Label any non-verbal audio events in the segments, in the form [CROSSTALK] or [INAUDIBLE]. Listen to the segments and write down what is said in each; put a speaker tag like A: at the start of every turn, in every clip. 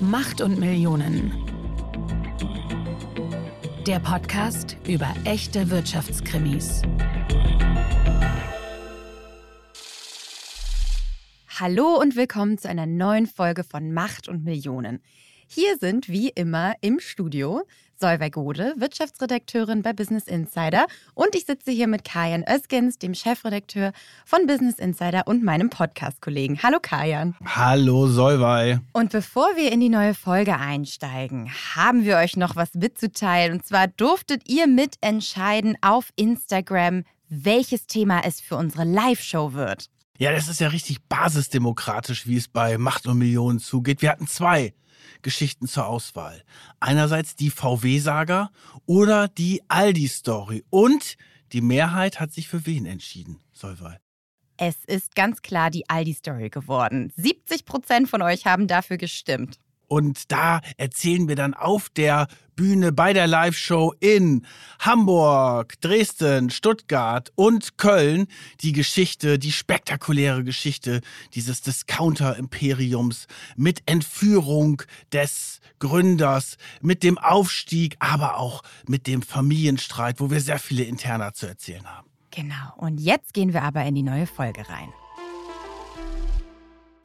A: Macht und Millionen. Der Podcast über echte Wirtschaftskrimis.
B: Hallo und willkommen zu einer neuen Folge von Macht und Millionen. Hier sind wie immer im Studio Solveig Gode, Wirtschaftsredakteurin bei Business Insider. Und ich sitze hier mit Kajan Özgens, dem Chefredakteur von Business Insider und meinem Podcast-Kollegen. Hallo Kajan.
C: Hallo Solvay.
B: Und bevor wir in die neue Folge einsteigen, haben wir euch noch was mitzuteilen. Und zwar durftet ihr mitentscheiden auf Instagram, welches Thema es für unsere Live-Show wird.
C: Ja, das ist ja richtig basisdemokratisch, wie es bei Macht und Millionen zugeht. Wir hatten zwei Geschichten zur Auswahl. Einerseits die VW-Saga oder die Aldi-Story. Und die Mehrheit hat sich für wen entschieden, Solveig?
B: Es ist ganz klar die Aldi-Story geworden. 70 Prozent von euch haben dafür gestimmt.
C: Und da erzählen wir dann auf der Bühne bei der Live-Show in Hamburg, Dresden, Stuttgart und Köln die Geschichte, die spektakuläre Geschichte dieses Discounter-Imperiums mit Entführung des Gründers, mit dem Aufstieg, aber auch mit dem Familienstreit, wo wir sehr viele Interna zu erzählen haben.
B: Genau. Und jetzt gehen wir aber in die neue Folge rein.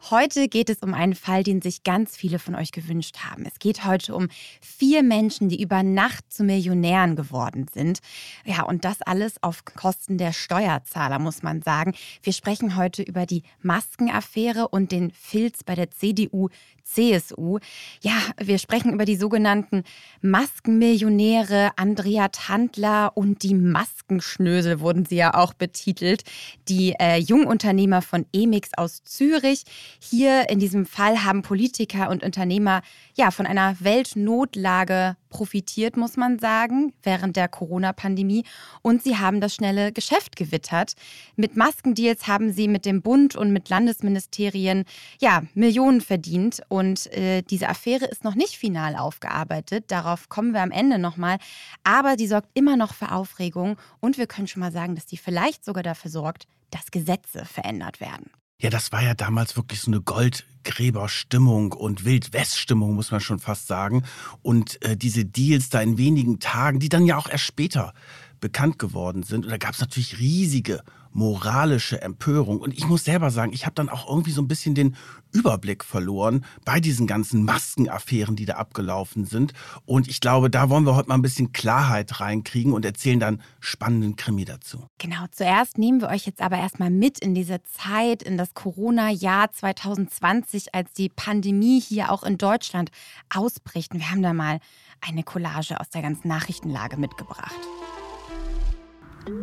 B: Heute geht es um einen Fall, den sich ganz viele von euch gewünscht haben. Es geht heute um vier Menschen, die über Nacht zu Millionären geworden sind. Ja, und das alles auf Kosten der Steuerzahler, muss man sagen. Wir sprechen heute über die Maskenaffäre und den Filz bei der CDU, CSU. Ja, wir sprechen über die sogenannten Maskenmillionäre, Andrea Tandler und die Maskenschnösel wurden sie ja auch betitelt. Die äh, Jungunternehmer von Emix aus Zürich. Hier in diesem Fall haben Politiker und Unternehmer ja von einer Weltnotlage profitiert, muss man sagen, während der Corona-Pandemie. Und sie haben das schnelle Geschäft gewittert. Mit Maskendeals haben sie mit dem Bund und mit Landesministerien ja Millionen verdient. Und äh, diese Affäre ist noch nicht final aufgearbeitet. Darauf kommen wir am Ende nochmal. Aber die sorgt immer noch für Aufregung. Und wir können schon mal sagen, dass die vielleicht sogar dafür sorgt, dass Gesetze verändert werden.
C: Ja, das war ja damals wirklich so eine Goldgräberstimmung und Wildweststimmung, muss man schon fast sagen. Und äh, diese Deals da in wenigen Tagen, die dann ja auch erst später bekannt geworden sind. Und da gab es natürlich riesige moralische Empörung. Und ich muss selber sagen, ich habe dann auch irgendwie so ein bisschen den Überblick verloren bei diesen ganzen Maskenaffären, die da abgelaufen sind. Und ich glaube, da wollen wir heute mal ein bisschen Klarheit reinkriegen und erzählen dann spannenden Krimi dazu.
B: Genau, zuerst nehmen wir euch jetzt aber erstmal mit in diese Zeit, in das Corona-Jahr 2020, als die Pandemie hier auch in Deutschland ausbricht. Und wir haben da mal eine Collage aus der ganzen Nachrichtenlage mitgebracht.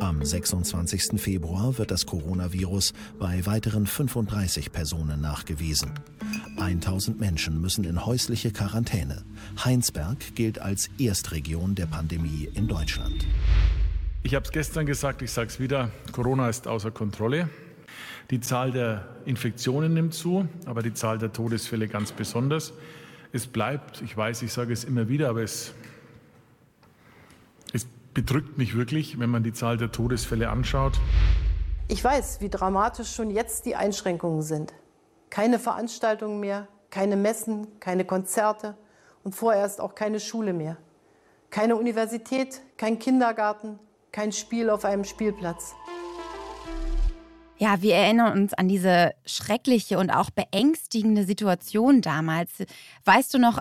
D: Am 26. Februar wird das Coronavirus bei weiteren 35 Personen nachgewiesen. 1000 Menschen müssen in häusliche Quarantäne. Heinsberg gilt als Erstregion der Pandemie in Deutschland.
E: Ich habe es gestern gesagt, ich sage es wieder, Corona ist außer Kontrolle. Die Zahl der Infektionen nimmt zu, aber die Zahl der Todesfälle ganz besonders. Es bleibt, ich weiß, ich sage es immer wieder, aber es bedrückt mich wirklich, wenn man die Zahl der Todesfälle anschaut.
F: Ich weiß, wie dramatisch schon jetzt die Einschränkungen sind. Keine Veranstaltungen mehr, keine Messen, keine Konzerte und vorerst auch keine Schule mehr. Keine Universität, kein Kindergarten, kein Spiel auf einem Spielplatz.
B: Ja, wir erinnern uns an diese schreckliche und auch beängstigende Situation damals. Weißt du noch,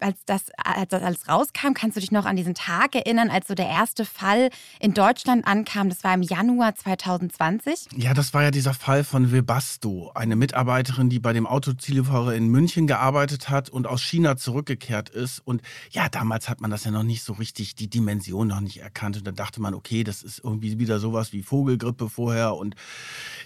B: als das, als das alles rauskam, kannst du dich noch an diesen Tag erinnern, als so der erste Fall in Deutschland ankam? Das war im Januar 2020.
C: Ja, das war ja dieser Fall von Webasto, eine Mitarbeiterin, die bei dem Autozulieferer in München gearbeitet hat und aus China zurückgekehrt ist. Und ja, damals hat man das ja noch nicht so richtig, die Dimension noch nicht erkannt. Und dann dachte man, okay, das ist irgendwie wieder sowas wie Vogelgrippe vorher und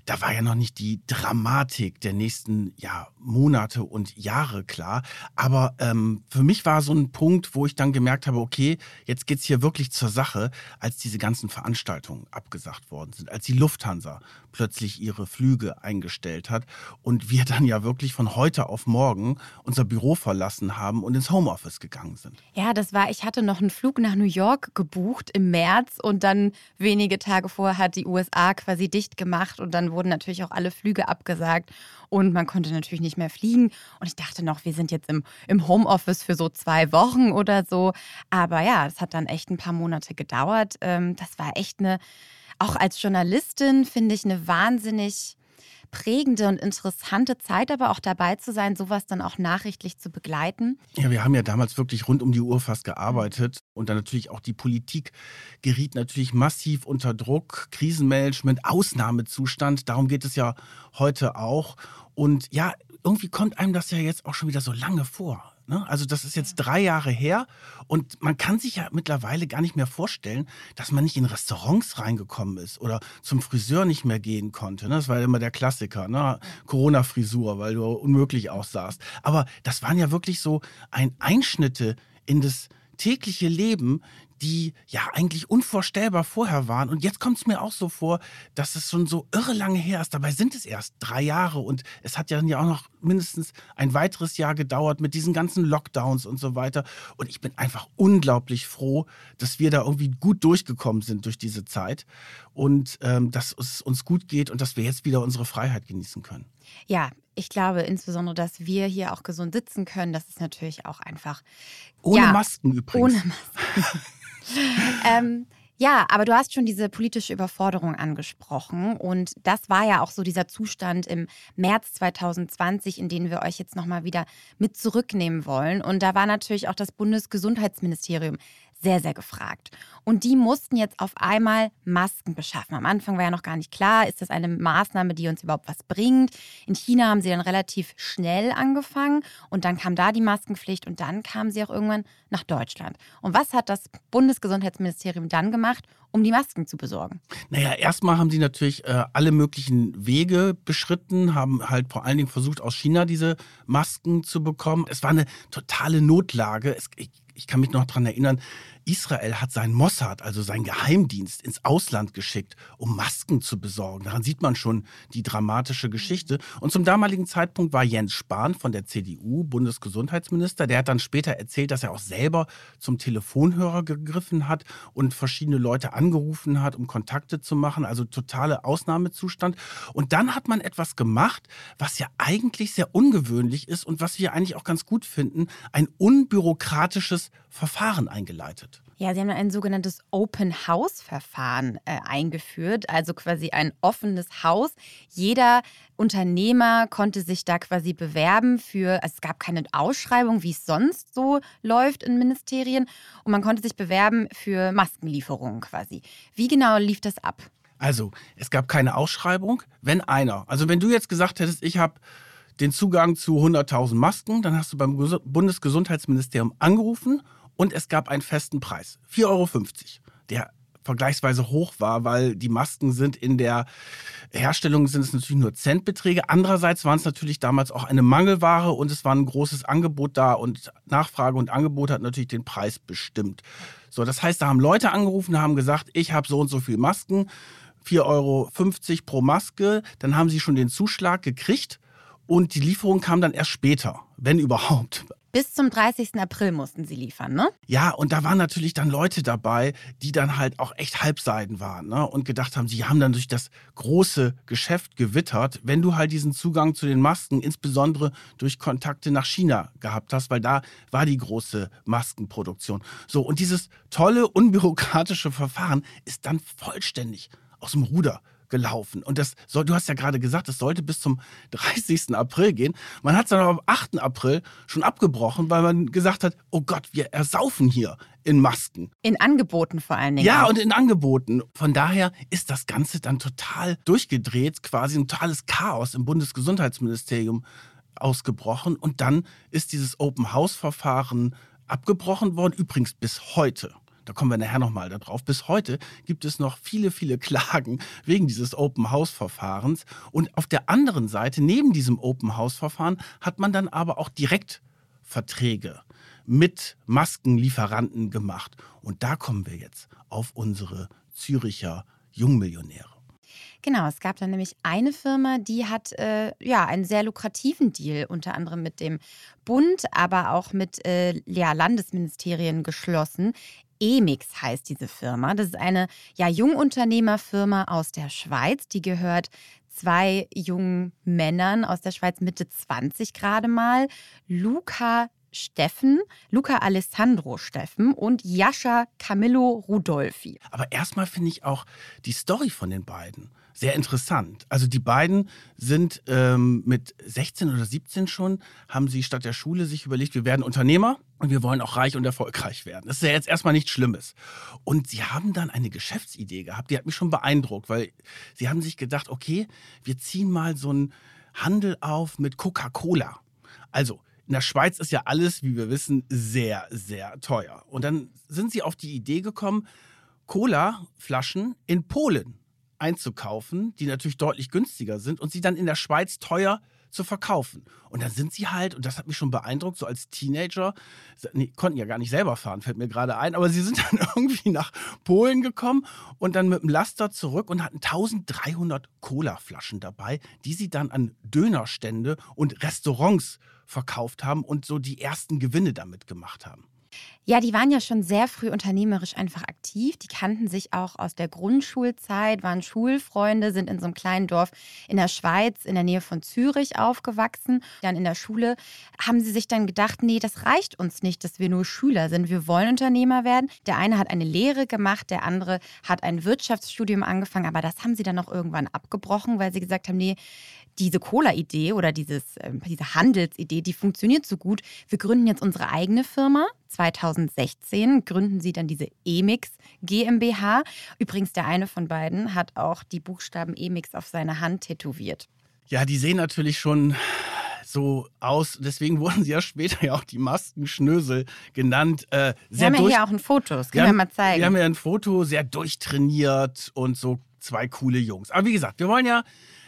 C: da war ja noch nicht die Dramatik der nächsten ja, Monate und Jahre klar. Aber ähm, für mich war so ein Punkt, wo ich dann gemerkt habe, okay, jetzt geht es hier wirklich zur Sache, als diese ganzen Veranstaltungen abgesagt worden sind, als die Lufthansa plötzlich ihre Flüge eingestellt hat und wir dann ja wirklich von heute auf morgen unser Büro verlassen haben und ins Homeoffice gegangen sind.
B: Ja, das war, ich hatte noch einen Flug nach New York gebucht im März und dann wenige Tage vorher hat die USA quasi dicht gemacht und dann wurden natürlich auch alle Flüge abgesagt und man konnte natürlich nicht mehr fliegen. Und ich dachte noch, wir sind jetzt im, im Homeoffice für so zwei Wochen oder so. Aber ja, es hat dann echt ein paar Monate gedauert. Ähm, das war echt eine, auch als Journalistin finde ich eine wahnsinnig prägende und interessante Zeit, aber auch dabei zu sein, sowas dann auch nachrichtlich zu begleiten.
C: Ja, wir haben ja damals wirklich rund um die Uhr fast gearbeitet und dann natürlich auch die Politik geriet natürlich massiv unter Druck, Krisenmanagement, Ausnahmezustand, darum geht es ja heute auch. Und ja, irgendwie kommt einem das ja jetzt auch schon wieder so lange vor. Ne? Also das ist jetzt drei Jahre her und man kann sich ja mittlerweile gar nicht mehr vorstellen, dass man nicht in Restaurants reingekommen ist oder zum Friseur nicht mehr gehen konnte. Ne? Das war ja immer der Klassiker, ne? Corona-Frisur, weil du unmöglich aussahst. Aber das waren ja wirklich so ein Einschnitte in das tägliche Leben, die ja eigentlich unvorstellbar vorher waren. Und jetzt kommt es mir auch so vor, dass es schon so irre lange her ist. Dabei sind es erst drei Jahre und es hat ja dann ja auch noch mindestens ein weiteres Jahr gedauert mit diesen ganzen Lockdowns und so weiter. Und ich bin einfach unglaublich froh, dass wir da irgendwie gut durchgekommen sind durch diese Zeit und ähm, dass es uns gut geht und dass wir jetzt wieder unsere Freiheit genießen können.
B: Ja, ich glaube insbesondere, dass wir hier auch gesund sitzen können. Das ist natürlich auch einfach.
C: Ohne
B: ja,
C: Masken übrigens.
B: Ohne Masken. [LAUGHS] [LAUGHS] ähm, ja, aber du hast schon diese politische Überforderung angesprochen und das war ja auch so dieser Zustand im März 2020, in den wir euch jetzt nochmal wieder mit zurücknehmen wollen. Und da war natürlich auch das Bundesgesundheitsministerium sehr, sehr gefragt. Und die mussten jetzt auf einmal Masken beschaffen. Am Anfang war ja noch gar nicht klar, ist das eine Maßnahme, die uns überhaupt was bringt. In China haben sie dann relativ schnell angefangen und dann kam da die Maskenpflicht und dann kamen sie auch irgendwann nach Deutschland. Und was hat das Bundesgesundheitsministerium dann gemacht, um die Masken zu besorgen?
C: Naja, erstmal haben sie natürlich äh, alle möglichen Wege beschritten, haben halt vor allen Dingen versucht, aus China diese Masken zu bekommen. Es war eine totale Notlage. Es, ich, ich kann mich noch daran erinnern, Israel hat seinen Mossad, also seinen Geheimdienst, ins Ausland geschickt, um Masken zu besorgen. Daran sieht man schon die dramatische Geschichte. Und zum damaligen Zeitpunkt war Jens Spahn von der CDU Bundesgesundheitsminister. Der hat dann später erzählt, dass er auch selber zum Telefonhörer gegriffen hat und verschiedene Leute angerufen hat, um Kontakte zu machen. Also totale Ausnahmezustand. Und dann hat man etwas gemacht, was ja eigentlich sehr ungewöhnlich ist und was wir eigentlich auch ganz gut finden, ein unbürokratisches Verfahren eingeleitet.
B: Ja, Sie haben ein sogenanntes Open House-Verfahren äh, eingeführt, also quasi ein offenes Haus. Jeder Unternehmer konnte sich da quasi bewerben für, also es gab keine Ausschreibung, wie es sonst so läuft in Ministerien, und man konnte sich bewerben für Maskenlieferungen quasi. Wie genau lief das ab?
C: Also, es gab keine Ausschreibung. Wenn einer, also wenn du jetzt gesagt hättest, ich habe den Zugang zu 100.000 Masken, dann hast du beim Bundesgesundheitsministerium angerufen und es gab einen festen Preis, 4,50 Euro, der vergleichsweise hoch war, weil die Masken sind in der Herstellung sind es natürlich nur Centbeträge. Andererseits waren es natürlich damals auch eine Mangelware und es war ein großes Angebot da und Nachfrage und Angebot hat natürlich den Preis bestimmt. So, das heißt, da haben Leute angerufen, haben gesagt, ich habe so und so viel Masken, 4,50 Euro pro Maske. Dann haben sie schon den Zuschlag gekriegt und die Lieferung kam dann erst später, wenn überhaupt.
B: Bis zum 30. April mussten sie liefern, ne?
C: Ja, und da waren natürlich dann Leute dabei, die dann halt auch echt Halbseiden waren ne? und gedacht haben, sie haben dann durch das große Geschäft gewittert, wenn du halt diesen Zugang zu den Masken, insbesondere durch Kontakte nach China gehabt hast, weil da war die große Maskenproduktion. So, und dieses tolle, unbürokratische Verfahren ist dann vollständig aus dem Ruder gelaufen. Und das soll, du hast ja gerade gesagt, es sollte bis zum [LAUGHS] 30. April gehen. Man hat es dann aber am 8. April schon abgebrochen, weil man gesagt hat, oh Gott, wir ersaufen hier in Masken.
B: In Angeboten vor allen Dingen.
C: Ja,
B: auch.
C: und in Angeboten. Von daher ist das Ganze dann total durchgedreht, quasi ein totales Chaos im Bundesgesundheitsministerium ausgebrochen. Und dann ist dieses Open-House-Verfahren abgebrochen worden, übrigens bis heute da kommen wir nachher nochmal darauf, bis heute gibt es noch viele, viele [LAUGHS] Klagen wegen dieses Open-House-Verfahrens. Und auf der anderen Seite, neben diesem Open-House-Verfahren, hat man dann aber auch Direktverträge mit Maskenlieferanten gemacht. Und da kommen wir jetzt auf unsere Züricher Jungmillionäre.
B: Genau, es gab dann nämlich eine Firma, die hat äh, ja einen sehr lukrativen Deal unter anderem mit dem Bund, aber auch mit äh, ja, Landesministerien geschlossen. Emix heißt diese Firma. Das ist eine ja, Jungunternehmerfirma aus der Schweiz. Die gehört zwei jungen Männern aus der Schweiz, Mitte 20 gerade mal. Luca Steffen, Luca Alessandro Steffen und Jascha Camillo Rudolfi.
C: Aber erstmal finde ich auch die Story von den beiden sehr interessant. Also die beiden sind ähm, mit 16 oder 17 schon, haben sie statt der Schule sich überlegt, wir werden Unternehmer und wir wollen auch reich und erfolgreich werden. Das ist ja jetzt erstmal nichts Schlimmes. Und sie haben dann eine Geschäftsidee gehabt, die hat mich schon beeindruckt, weil sie haben sich gedacht, okay, wir ziehen mal so einen Handel auf mit Coca-Cola. Also in der Schweiz ist ja alles, wie wir wissen, sehr, sehr teuer. Und dann sind sie auf die Idee gekommen, Cola-Flaschen in Polen einzukaufen, die natürlich deutlich günstiger sind und sie dann in der Schweiz teuer zu verkaufen. Und dann sind sie halt, und das hat mich schon beeindruckt, so als Teenager, nee, konnten ja gar nicht selber fahren, fällt mir gerade ein, aber sie sind [LAUGHS] dann irgendwie nach Polen gekommen und dann mit dem Laster zurück und hatten 1300 Cola-Flaschen dabei, die sie dann an Dönerstände und Restaurants verkauft haben und so die ersten Gewinne damit gemacht haben.
B: Ja, die waren ja schon sehr früh unternehmerisch einfach aktiv. Die kannten sich auch aus der Grundschulzeit, waren Schulfreunde, sind in so einem kleinen Dorf in der Schweiz in der Nähe von Zürich aufgewachsen. Dann in der Schule haben sie sich dann gedacht, nee, das reicht uns nicht, dass wir nur Schüler sind. Wir wollen Unternehmer werden. Der eine hat eine Lehre gemacht, der andere hat ein Wirtschaftsstudium angefangen, aber das haben sie dann auch irgendwann abgebrochen, weil sie gesagt haben, nee, diese Cola-Idee oder dieses, äh, diese Handelsidee, die funktioniert so gut. Wir gründen jetzt unsere eigene Firma. 2016 gründen sie dann diese Emix GmbH. Übrigens, der eine von beiden hat auch die Buchstaben Emix auf seine Hand tätowiert.
C: Ja, die sehen natürlich schon so aus. Deswegen [LAUGHS] wurden sie ja später ja auch die Maskenschnösel genannt.
B: Äh, wir haben ja hier auch ein Foto, das können wir, wir mal zeigen.
C: Wir haben ja ein Foto, sehr durchtrainiert und so zwei coole Jungs. Aber wie gesagt, wir wollen ja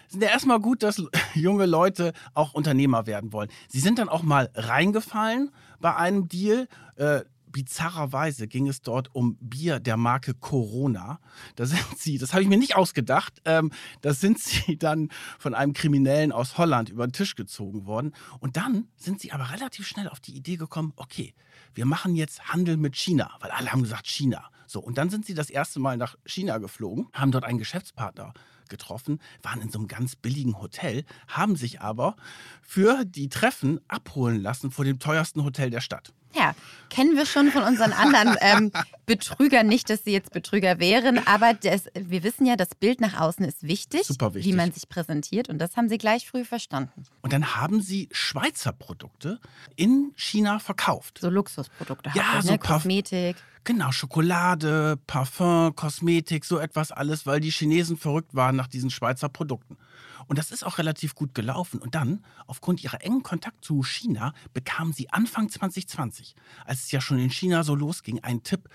C: sind ja erstmal gut, dass [LAUGHS] junge Leute auch Unternehmer werden wollen. Sie sind dann auch mal reingefallen bei einem Deal. Äh, bizarrerweise ging es dort um Bier der Marke Corona. Da sind sie, das habe ich mir nicht ausgedacht, ähm, da sind sie dann von einem Kriminellen aus Holland über den Tisch gezogen worden. Und dann sind sie aber relativ schnell auf die Idee gekommen, okay, wir machen jetzt Handel mit China, weil alle haben gesagt China. So, und dann sind sie das erste Mal nach China geflogen, haben dort einen Geschäftspartner getroffen, waren in so einem ganz billigen Hotel, haben sich aber für die Treffen abholen lassen vor dem teuersten Hotel der Stadt.
B: Ja, kennen wir schon von unseren anderen ähm, Betrügern. Nicht, dass sie jetzt Betrüger wären, aber das, wir wissen ja, das Bild nach außen ist wichtig,
C: Super wichtig,
B: wie man sich präsentiert. Und das haben sie gleich früh verstanden.
C: Und dann haben sie Schweizer Produkte in China verkauft.
B: So Luxusprodukte,
C: ja, so
B: ne? Kosmetik.
C: Genau, Schokolade, Parfum, Kosmetik, so etwas alles, weil die Chinesen verrückt waren nach diesen Schweizer Produkten. Und das ist auch relativ gut gelaufen. Und dann, aufgrund ihrer engen Kontakt zu China, bekamen sie Anfang 2020, als es ja schon in China so losging, einen Tipp,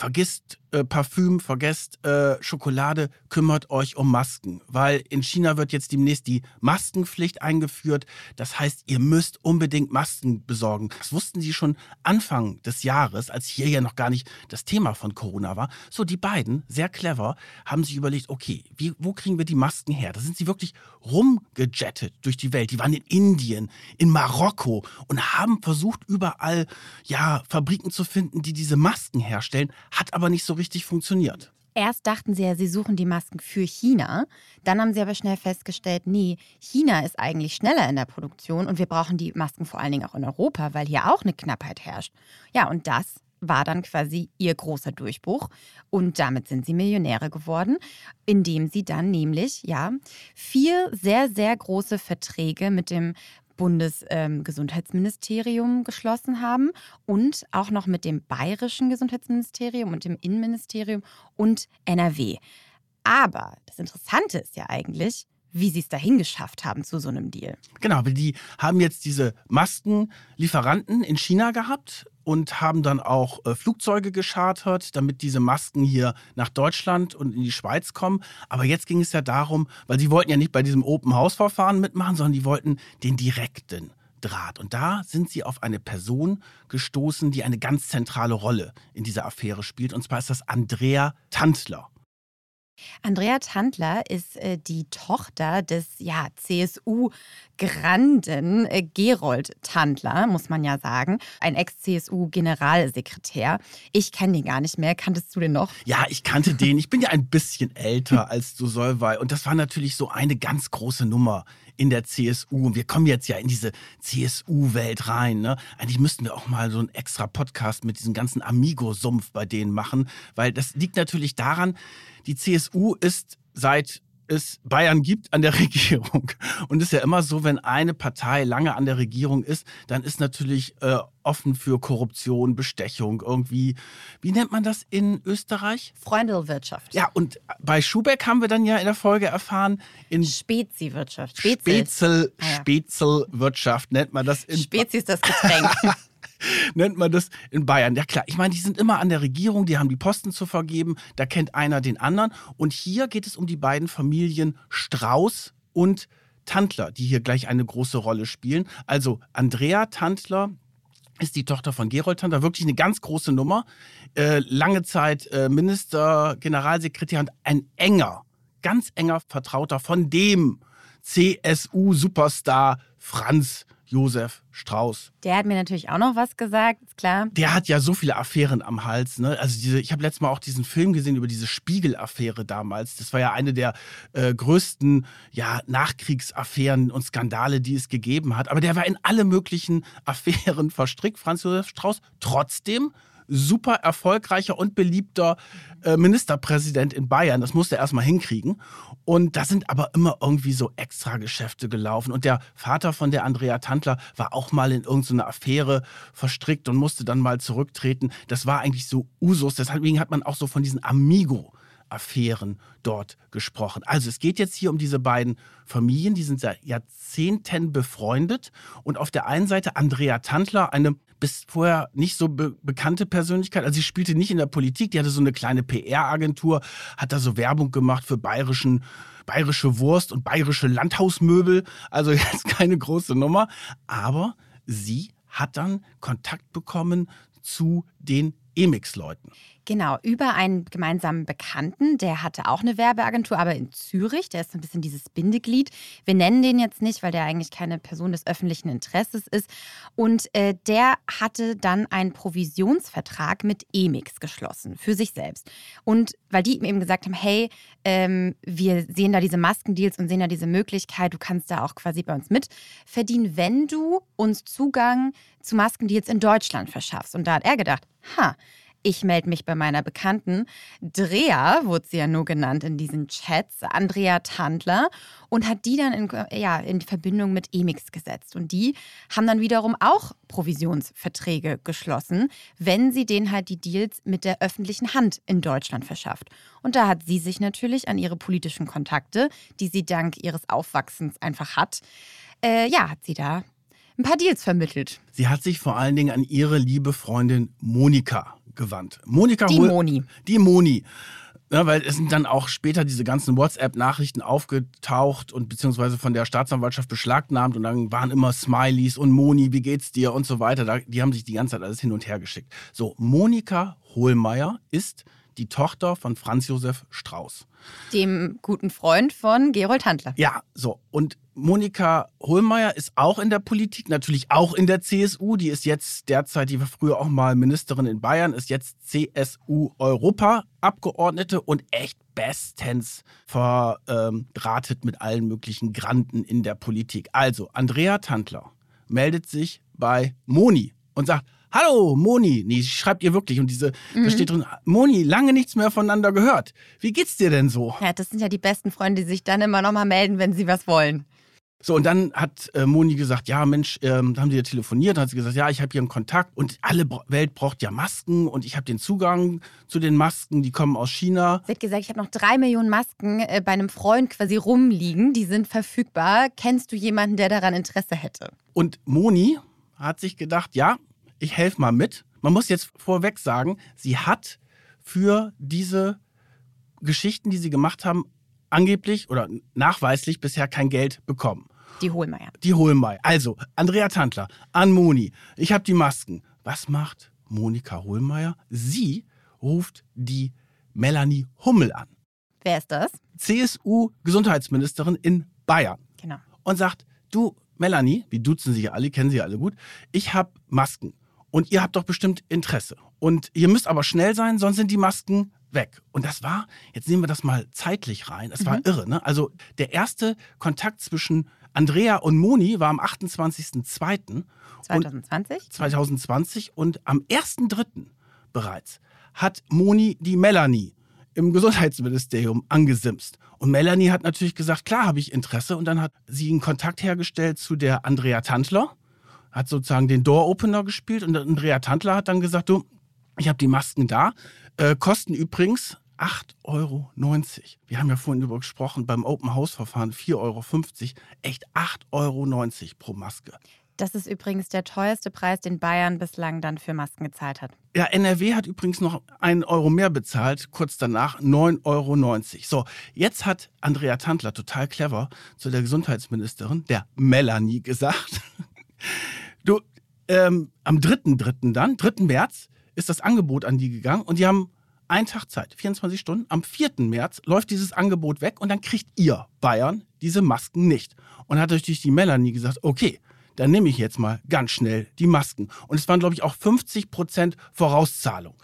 C: vergisst äh, Parfüm, vergesst äh, Schokolade, kümmert euch um Masken. Weil in China wird jetzt demnächst die Maskenpflicht eingeführt. Das heißt, ihr müsst unbedingt Masken besorgen. Das wussten sie schon Anfang des Jahres, als hier ja noch gar nicht das Thema von Corona war. So, die beiden, sehr clever, haben sich überlegt, okay, wie, wo kriegen wir die Masken her? Da sind sie wirklich rumgejettet durch die Welt. Die waren in Indien, in Marokko und haben versucht, überall ja, Fabriken zu finden, die diese Masken herstellen, hat aber nicht so richtig funktioniert.
B: Erst dachten sie ja, sie suchen die Masken für China. Dann haben sie aber schnell festgestellt, nee, China ist eigentlich schneller in der Produktion und wir brauchen die Masken vor allen Dingen auch in Europa, weil hier auch eine Knappheit herrscht. Ja, und das war dann quasi ihr großer Durchbruch und damit sind sie Millionäre geworden, indem sie dann nämlich ja vier sehr sehr große Verträge mit dem Bundesgesundheitsministerium ähm, geschlossen haben und auch noch mit dem bayerischen Gesundheitsministerium und dem Innenministerium und NRW. Aber das Interessante ist ja eigentlich, wie sie es dahin geschafft haben zu so einem Deal.
C: Genau, die haben jetzt diese Maskenlieferanten in China gehabt und haben dann auch äh, Flugzeuge geschartert, damit diese Masken hier nach Deutschland und in die Schweiz kommen. Aber jetzt ging es ja darum, weil sie wollten ja nicht bei diesem Open House Verfahren mitmachen, sondern die wollten den direkten Draht. Und da sind sie auf eine Person gestoßen, die eine ganz zentrale Rolle in dieser Affäre spielt. Und zwar ist das Andrea Tantler.
B: Andrea Tandler ist äh, die Tochter des ja, CSU-Granden äh, Gerold Tandler, muss man ja sagen. Ein Ex-CSU-Generalsekretär. Ich kenne den gar nicht mehr. Kanntest du den noch?
C: Ja, ich kannte den. Ich bin ja ein bisschen älter als du Solvay. Und das war natürlich so eine ganz große Nummer in der CSU. Und wir kommen jetzt ja in diese CSU-Welt rein. Ne? Eigentlich müssten wir auch mal so einen extra Podcast mit diesem ganzen Amigo-Sumpf bei denen machen, weil das liegt natürlich daran, die CSU ist seit es Bayern gibt an der [LAUGHS] Regierung. Und es ist ja immer so, wenn eine Partei lange an der Regierung ist, dann ist natürlich äh, offen für Korruption, Bestechung, irgendwie, wie nennt man das in Österreich?
B: Freundelwirtschaft.
C: Ja, und bei Schubeck haben wir dann ja in der Folge erfahren, in
B: Speziwirtschaft.
C: Spezel, ah, ja. Spezelwirtschaft nennt man das. In
B: Spezi ist das Getränk. [LAUGHS] [LAUGHS]
C: nennt man das in Bayern. Ja klar, ich meine, die sind immer an der Regierung, die haben die Posten zu vergeben, da kennt einer den anderen. Und hier geht es um die beiden Familien Strauß und Tandler, die hier gleich eine große Rolle spielen. Also Andrea Tandler ist die Tochter von Gerold Tandler, wirklich eine ganz große Nummer. Äh, lange Zeit äh, Minister, Generalsekretär und ein enger, ganz enger Vertrauter von dem CSU-Superstar Franz Josef Strauß.
B: Der hat mir natürlich auch noch was gesagt, ist klar.
C: Der hat ja so viele Affären am Hals. Ne? Also diese, ich habe letztes Mal auch diesen Film gesehen über diese Spiegel-Affäre damals. Das war ja eine der äh, größten ja, Nachkriegsaffären und Skandale, die es gegeben hat. Aber der war in alle möglichen Affären [LAUGHS] verstrickt, Franz Josef Strauß. Trotzdem super erfolgreicher und beliebter äh, Ministerpräsident in Bayern. Das musste er erstmal hinkriegen. Und da sind aber immer irgendwie so Extrageschäfte gelaufen. Und der Vater von der Andrea Tantler war auch mal in irgendeine Affäre verstrickt und musste dann mal zurücktreten. Das war eigentlich so Usus. Deswegen hat man auch so von diesen Amigo Affären dort gesprochen. Also es geht jetzt hier um diese beiden Familien, die sind seit Jahrzehnten befreundet. Und auf der einen Seite Andrea Tantler, eine bis vorher nicht so be bekannte Persönlichkeit. Also sie spielte nicht in der Politik, die hatte so eine kleine PR-Agentur, hat da so Werbung gemacht für bayerischen bayerische Wurst und bayerische Landhausmöbel. Also [LAUGHS] jetzt keine große Nummer. Aber sie hat dann Kontakt bekommen zu den Emix-Leuten.
B: Genau, über einen gemeinsamen Bekannten, der hatte auch eine Werbeagentur, aber in Zürich. Der ist so ein bisschen dieses Bindeglied. Wir nennen den jetzt nicht, weil der eigentlich keine Person des öffentlichen Interesses ist. Und äh, der hatte dann einen Provisionsvertrag mit Emix geschlossen für sich selbst. Und weil die ihm eben gesagt haben, hey, ähm, wir sehen da diese Maskendeals und sehen da diese Möglichkeit, du kannst da auch quasi bei uns mitverdienen, wenn du uns Zugang zu Maskendeals in Deutschland verschaffst. Und da hat er gedacht, ha, ich melde mich bei meiner Bekannten. Drea wurde sie ja nur genannt in diesen Chats, Andrea Tandler, und hat die dann in, ja, in Verbindung mit Emix gesetzt. Und die haben dann wiederum auch Provisionsverträge geschlossen, wenn sie denen halt die Deals mit der öffentlichen Hand in Deutschland verschafft. Und da hat sie sich natürlich an ihre politischen Kontakte, die sie dank ihres Aufwachsens einfach hat, äh, ja, hat sie da ein paar Deals vermittelt.
C: Sie hat sich vor allen Dingen an ihre liebe Freundin Monika gewandt. Monika
B: Die Moni.
C: Die Moni. Ja, weil es sind dann auch später diese ganzen WhatsApp-Nachrichten aufgetaucht und beziehungsweise von der Staatsanwaltschaft beschlagnahmt und dann waren immer Smileys und Moni, wie geht's dir und so weiter. die haben sich die ganze Zeit alles hin und her geschickt. So, Monika Hohlmeier ist die Tochter von Franz Josef Strauß.
B: Dem guten Freund von Gerold Handler.
C: Ja, so. Und Monika Hohlmeier ist auch in der Politik, natürlich auch in der CSU. Die ist jetzt derzeit, die war früher auch mal Ministerin in Bayern, ist jetzt CSU-Europa-Abgeordnete und echt bestens verdrahtet mit allen möglichen Granden in der Politik. Also, Andrea Tandler meldet sich bei Moni und sagt, Hallo, Moni. Nee, schreibt ihr wirklich. Und diese, mhm. da steht drin, Moni, lange nichts mehr voneinander gehört. Wie geht's dir denn so?
B: Ja, das sind ja die besten Freunde, die sich dann immer nochmal melden, wenn sie was wollen.
C: So, und dann hat äh, Moni gesagt, ja Mensch, ähm, da haben sie ja telefoniert, dann hat sie gesagt, ja, ich habe hier einen Kontakt und alle Welt braucht ja Masken und ich habe den Zugang zu den Masken, die kommen aus China.
B: Sie hat gesagt, ich habe noch drei Millionen Masken äh, bei einem Freund quasi rumliegen, die sind verfügbar. Kennst du jemanden, der daran Interesse hätte?
C: Und Moni hat sich gedacht, ja, ich helfe mal mit. Man muss jetzt vorweg sagen, sie hat für diese Geschichten, die sie gemacht haben, angeblich oder nachweislich bisher kein Geld bekommen.
B: Die Hohlmeier.
C: Die Hohlmeier. Also, Andrea Tantler, an Moni, ich habe die Masken. Was macht Monika Hohlmeier? Sie ruft die Melanie Hummel an.
B: Wer ist das?
C: CSU-Gesundheitsministerin in Bayern.
B: Genau.
C: Und sagt, du, Melanie, wir duzen sie ja alle, kennen sie ja alle gut, ich habe Masken und ihr habt doch bestimmt Interesse. Und ihr müsst aber schnell sein, sonst sind die Masken weg. Und das war, jetzt nehmen wir das mal zeitlich rein, es war
B: Mhm.
C: irre. Ne? Also der erste Kontakt zwischen Andrea und Moni war am 28.02.
B: 2020?
C: 2020 und am 1.3. bereits hat Moni die Melanie im Gesundheitsministerium angesimst. Und Melanie hat natürlich gesagt, klar habe ich Interesse. Und dann hat sie einen Kontakt hergestellt zu der Andrea Tantler, hat sozusagen den Door-Opener gespielt. Und Andrea Tantler hat dann gesagt, du, ich habe die Masken da, äh, kosten übrigens 8,90 Euro. Wir haben ja vorhin darüber gesprochen, beim Open-House-Verfahren 4,50 Euro. Echt 8,90 Euro pro Maske.
B: Das ist übrigens der teuerste Preis, den Bayern bislang dann für Masken gezahlt hat.
C: Ja, NRW hat übrigens noch einen Euro mehr bezahlt, kurz danach 9,90 Euro. So, jetzt hat Andrea Tantler total clever zu der Gesundheitsministerin, der Melanie, gesagt, [LAUGHS] du, ähm, am 3.3. dann, 3. März, ist das Angebot an die gegangen und die haben einen Tag Zeit, 24 Stunden. Am 4. März läuft dieses Angebot weg und dann kriegt ihr, Bayern, diese Masken nicht. Und hat natürlich die Melanie gesagt, okay, dann nehme ich jetzt mal ganz schnell die Masken. Und es waren, glaube ich, auch 50 Prozent Vorauszahlung.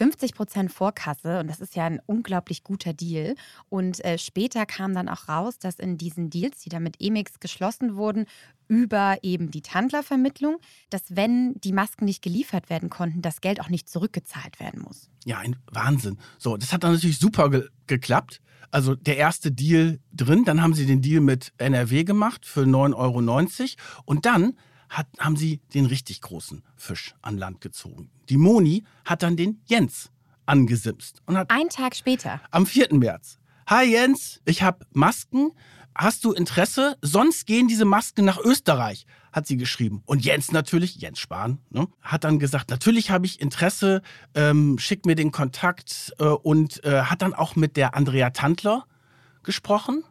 B: 50 Prozent Vorkasse und das ist ja ein unglaublich guter Deal. Und äh, später kam dann auch raus, dass in diesen Deals, die da mit Emix geschlossen wurden, über eben die Tandlervermittlung, dass wenn die Masken nicht geliefert werden konnten, das Geld auch nicht zurückgezahlt werden muss.
C: Ja, ein Wahnsinn. So, das hat dann natürlich super ge geklappt. Also der erste Deal drin, dann haben sie den Deal mit NRW gemacht für 9,90 Euro und dann hat, haben sie den richtig großen Fisch an Land gezogen. Die Moni hat dann den Jens angesimst und hat
B: Ein Tag später.
C: am 4. März. Hi Jens, ich habe Masken. Hast du Interesse? Sonst gehen diese Masken nach Österreich, hat sie geschrieben. Und Jens natürlich, Jens Spahn, ne, hat dann gesagt, natürlich habe ich Interesse, ähm, schick mir den Kontakt äh, und äh, hat dann auch mit der Andrea Tantler gesprochen.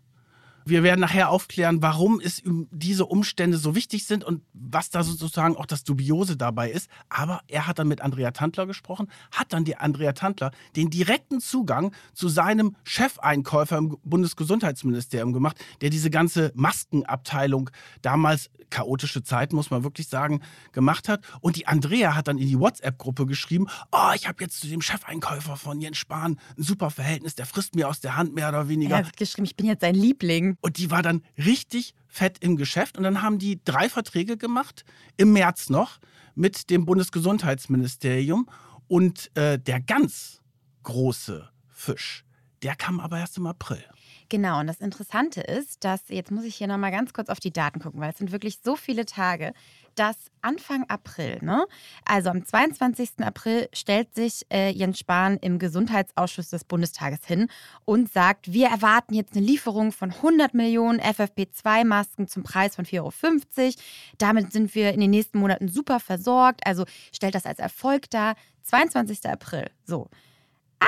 C: Wir werden nachher aufklären, warum es diese Umstände so wichtig sind und was da sozusagen auch das Dubiose dabei ist. Aber er hat dann mit Andrea Tantler gesprochen, hat dann die Andrea Tantler den direkten Zugang zu seinem Chefeinkäufer im Bundesgesundheitsministerium gemacht, der diese ganze Maskenabteilung damals chaotische Zeit, muss man wirklich sagen, gemacht hat. Und die Andrea hat dann in die WhatsApp-Gruppe geschrieben, oh, ich habe jetzt zu dem Chefeinkäufer von Jens Spahn ein super Verhältnis, der frisst mir aus der Hand mehr oder weniger.
B: Er hat geschrieben, ich bin jetzt sein Liebling.
C: Und die war dann richtig fett im Geschäft. Und dann haben die drei Verträge gemacht, im März noch, mit dem Bundesgesundheitsministerium. Und äh, der ganz große Fisch, der kam aber erst im April.
B: Genau, und das Interessante ist, dass, jetzt muss ich hier nochmal ganz kurz auf die Daten gucken, weil es sind wirklich so viele Tage, dass Anfang April, ne? also am 22. April, stellt sich äh, Jens Spahn im Gesundheitsausschuss des Bundestages hin und sagt, wir erwarten jetzt eine Lieferung von 100 Millionen FFP2-Masken zum Preis von 4,50 Euro. Damit sind wir in den nächsten Monaten super versorgt, also stellt das als Erfolg dar. 22. April, so.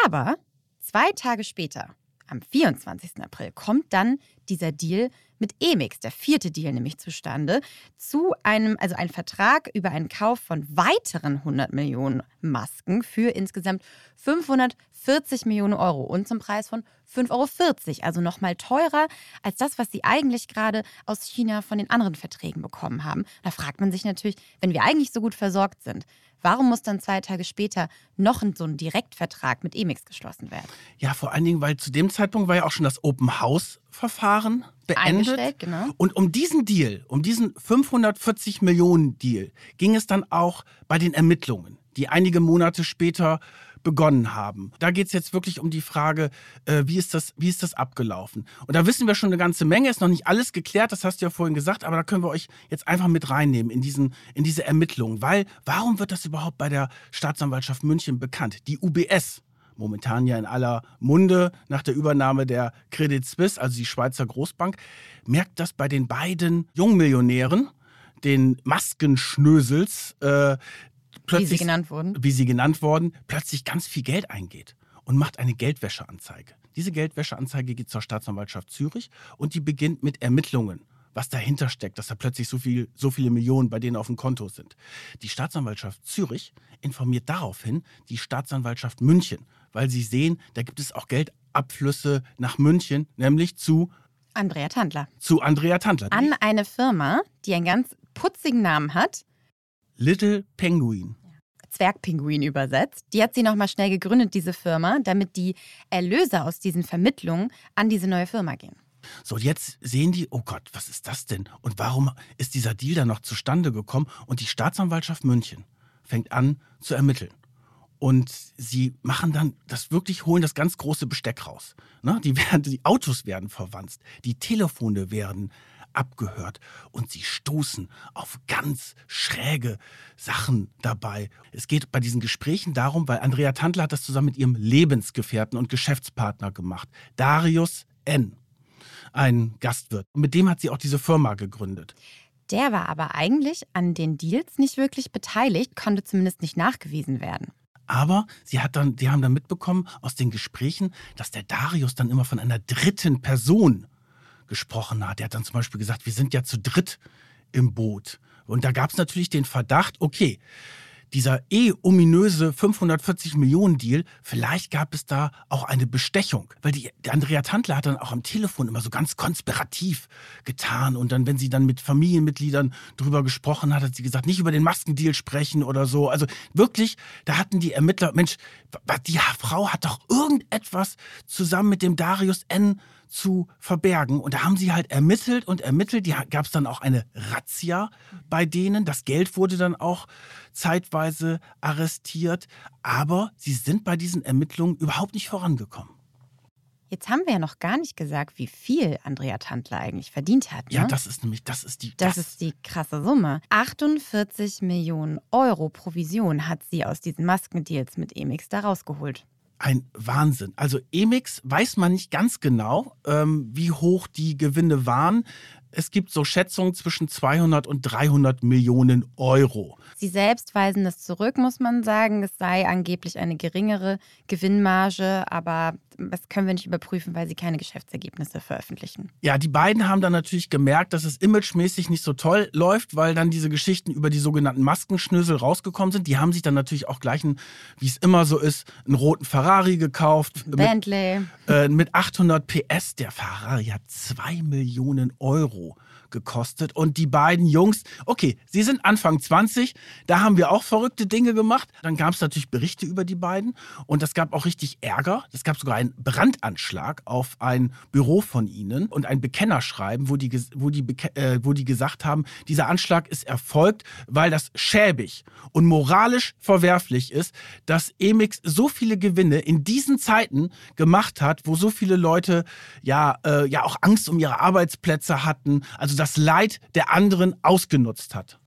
B: Aber zwei Tage später, am 24. April kommt dann dieser Deal mit Emix, der vierte Deal nämlich zustande, zu einem, also ein Vertrag über einen Kauf von weiteren 100 Millionen Masken für insgesamt 540 Millionen Euro und zum Preis von 5,40 Euro, also nochmal teurer als das, was sie eigentlich gerade aus China von den anderen Verträgen bekommen haben. Da fragt man sich natürlich, wenn wir eigentlich so gut versorgt sind, warum muss dann zwei Tage später noch so ein Direktvertrag mit Emix geschlossen werden?
C: Ja, vor allen Dingen, weil zu dem Zeitpunkt war ja auch schon das Open House Verfahren beendet.
B: Genau.
C: Und um diesen Deal, um diesen 540 Millionen Deal, ging es dann auch bei den Ermittlungen, die einige Monate später begonnen haben. Da geht es jetzt wirklich um die Frage, äh, wie, ist das, wie ist das abgelaufen? Und da wissen wir schon eine ganze Menge, ist noch nicht alles geklärt, das hast du ja vorhin gesagt, aber da können wir euch jetzt einfach mit reinnehmen in, diesen, in diese Ermittlungen. Weil, warum wird das überhaupt bei der Staatsanwaltschaft München bekannt? Die UBS, momentan ja in aller Munde nach der Übernahme der Credit Suisse, also die Schweizer Großbank, merkt das bei den beiden Jungmillionären, den Maskenschnösels, äh,
B: Wie sie genannt wurden.
C: wie sie genannt wurden, plötzlich ganz viel Geld eingeht und macht eine Geldwäscheanzeige. Diese Geldwäscheanzeige geht zur Staatsanwaltschaft Zürich und die beginnt mit Ermittlungen, was dahinter steckt, dass da plötzlich so, viel, so viele Millionen bei denen auf dem Konto sind. Die Staatsanwaltschaft Zürich informiert daraufhin die Staatsanwaltschaft München, weil sie sehen, da gibt es auch Geld Abflüsse nach München, nämlich zu
B: Andrea Tandler.
C: Zu Andrea Tandler.
B: An eine Firma, die einen ganz putzigen Namen hat.
C: Little Penguin.
B: Zwergpinguin übersetzt. Die hat sie nochmal schnell gegründet, diese Firma, damit die Erlöse aus diesen Vermittlungen an diese neue Firma gehen.
C: So, jetzt sehen die, oh Gott, was ist das denn? Und warum ist dieser Deal dann noch zustande gekommen? Und die Staatsanwaltschaft München fängt an zu ermitteln. Und sie machen dann das wirklich, holen das ganz große Besteck raus. Ne? Die, [LAUGHS] werden, die Autos werden verwandt, die Telefone werden abgehört und sie stoßen auf ganz schräge Sachen dabei. Es geht bei diesen Gesprächen darum, weil Andrea Tandler hat das zusammen mit ihrem Lebensgefährten und Geschäftspartner gemacht, Darius N., ein Gastwirt. Und mit dem hat sie auch diese Firma gegründet.
B: Der war aber eigentlich an den Deals nicht wirklich beteiligt, konnte zumindest nicht nachgewiesen werden.
C: Aber sie hat dann, die haben dann mitbekommen aus den Gesprächen, dass der Darius dann immer von einer dritten Person gesprochen hat. Er hat dann zum Beispiel gesagt, wir sind ja zu dritt im Boot. Und da gab es natürlich den Verdacht, okay, dieser eh ominöse 540 Millionen Deal, vielleicht gab es da auch eine Bestechung. Weil die, Andrea Tantler hat dann auch am Telefon immer so ganz konspirativ getan. Und dann, wenn sie dann mit Familienmitgliedern drüber gesprochen hat, hat sie gesagt, nicht über den Maskendeal sprechen oder so. Also wirklich, da hatten die Ermittler, Mensch, die Frau hat doch irgendetwas zusammen mit dem Darius N zu verbergen. Und da haben sie halt ermittelt und ermittelt. Die gab es dann auch eine Razzia bei denen. Das Geld wurde dann auch zeitweise arrestiert. Aber sie sind bei diesen Ermittlungen überhaupt nicht vorangekommen.
B: Jetzt haben wir ja noch gar nicht gesagt, wie viel Andrea Tandler eigentlich verdient hat. Ne?
C: Ja, das ist nämlich, das ist die.
B: Das, das, ist die krasse Summe. 48 Millionen Euro Provision hat sie aus diesen Maskendeals mit Emix da rausgeholt
C: ein Wahnsinn. Also Emix weiß man nicht ganz genau, ähm, wie hoch die Gewinne waren. Es gibt so Schätzungen zwischen 200 und 300 Millionen Euro.
B: Sie selbst weisen das zurück, muss man sagen. Es sei angeblich eine geringere Gewinnmarge, aber das können wir nicht überprüfen, weil sie keine Geschäftsergebnisse veröffentlichen.
C: Ja, die beiden haben dann natürlich gemerkt, dass es imagemäßig nicht so toll läuft, weil dann diese Geschichten über die sogenannten Maskenschnösel rausgekommen sind. Die haben sich dann natürlich auch gleich, wie es immer so ist, einen roten Ferrari gekauft.
B: Bentley.
C: Mit, äh, mit 800 PS. Der Ferrari hat 2 Millionen Euro gekostet. Und die beiden Jungs, okay, sie sind Anfang 20, da haben wir auch verrückte Dinge gemacht. Dann gab es natürlich Berichte über die beiden und es gab auch richtig Ärger. Es gab sogar einen Brandanschlag auf ein Büro von ihnen und ein Bekennerschreiben, wo die, wo die, äh, wo die gesagt haben, dieser Anschlag ist erfolgt, weil das schäbig und moralisch verwerflich ist, dass Emix so viele Gewinne in diesen Zeiten gemacht hat, wo so viele Leute ja, äh, ja auch Angst um ihre Arbeitsplätze hatten. Also das Leid der anderen ausgenutzt hat.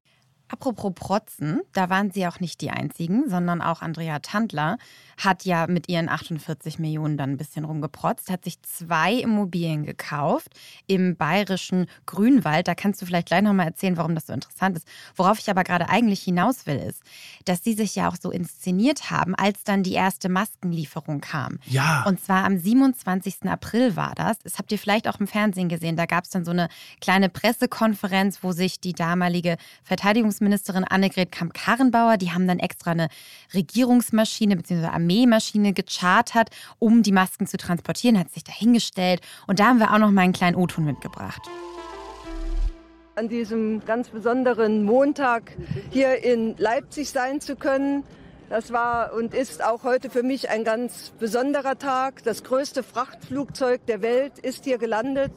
B: Apropos Protzen, da waren sie auch nicht die einzigen, sondern auch Andrea Tandler hat ja mit ihren 48 Millionen dann ein bisschen rumgeprotzt, hat sich zwei Immobilien gekauft im bayerischen Grünwald. Da kannst du vielleicht gleich nochmal erzählen, warum das so interessant ist. Worauf ich aber gerade eigentlich hinaus will, ist, dass sie sich ja auch so inszeniert haben, als dann die erste Maskenlieferung kam.
C: Ja.
B: Und zwar am 27. April war das. Das habt ihr vielleicht auch im Fernsehen gesehen. Da gab es dann so eine kleine Pressekonferenz, wo sich die damalige Verteidigungsministerin Annegret Kamp-Karrenbauer, die haben dann extra eine Regierungsmaschine bzw. Armeemaschine gechartert, um die Masken zu transportieren, hat sich dahingestellt. Und da haben wir auch noch mal einen kleinen O-Ton mitgebracht
G: an diesem ganz besonderen Montag hier in Leipzig sein zu können. Das war und ist auch heute für mich ein ganz besonderer Tag. Das größte Frachtflugzeug der Welt ist hier gelandet,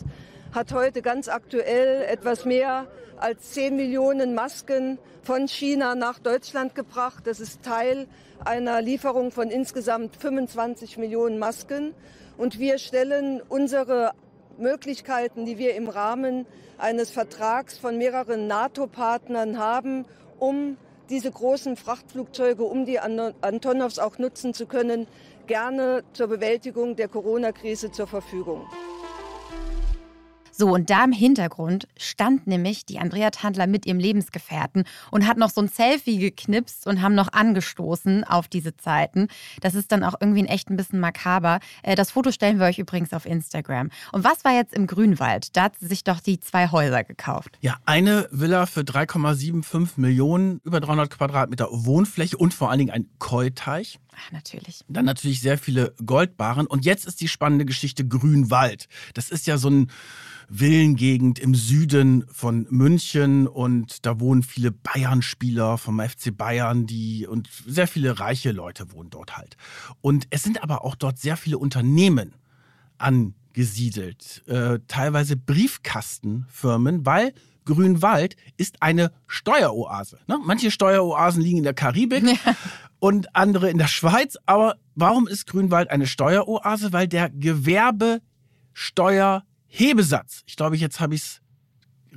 G: hat heute ganz aktuell etwas mehr als 10 Millionen Masken von China nach Deutschland gebracht. Das ist Teil einer Lieferung von insgesamt 25 Millionen Masken. Und wir stellen unsere Möglichkeiten, die wir im Rahmen eines Vertrags von mehreren NATO-Partnern haben, um diese großen Frachtflugzeuge, um die Antonovs auch nutzen zu können, gerne zur Bewältigung der Corona-Krise zur Verfügung.
B: So, und da im Hintergrund stand nämlich die Andrea Tandler mit ihrem Lebensgefährten und hat noch so ein Selfie geknipst und haben noch angestoßen auf diese Zeiten. Das ist dann auch irgendwie in echt ein bisschen makaber. Äh, das Foto stellen wir euch übrigens auf Instagram. Und was war jetzt im Grünwald? Da hat sie sich doch die zwei Häuser gekauft.
C: Ja, eine Villa für 3,75 Millionen, über 300 Quadratmeter Wohnfläche und vor allen Dingen ein Keuteich.
B: Ach, natürlich.
C: Dann natürlich sehr viele Goldbarren. Und jetzt ist die spannende Geschichte Grünwald. Das ist ja so ein Villengegend im Süden von München und da wohnen viele Bayern-Spieler vom FC Bayern, die und sehr viele reiche Leute wohnen dort halt. Und es sind aber auch dort sehr viele Unternehmen angesiedelt, äh, teilweise Briefkastenfirmen, weil Grünwald ist eine Steueroase. Ne? Manche Steueroasen liegen in der Karibik ja. und andere in der Schweiz. Aber warum ist Grünwald eine Steueroase? Weil der Gewerbesteuer Hebesatz, ich glaube, jetzt habe ich es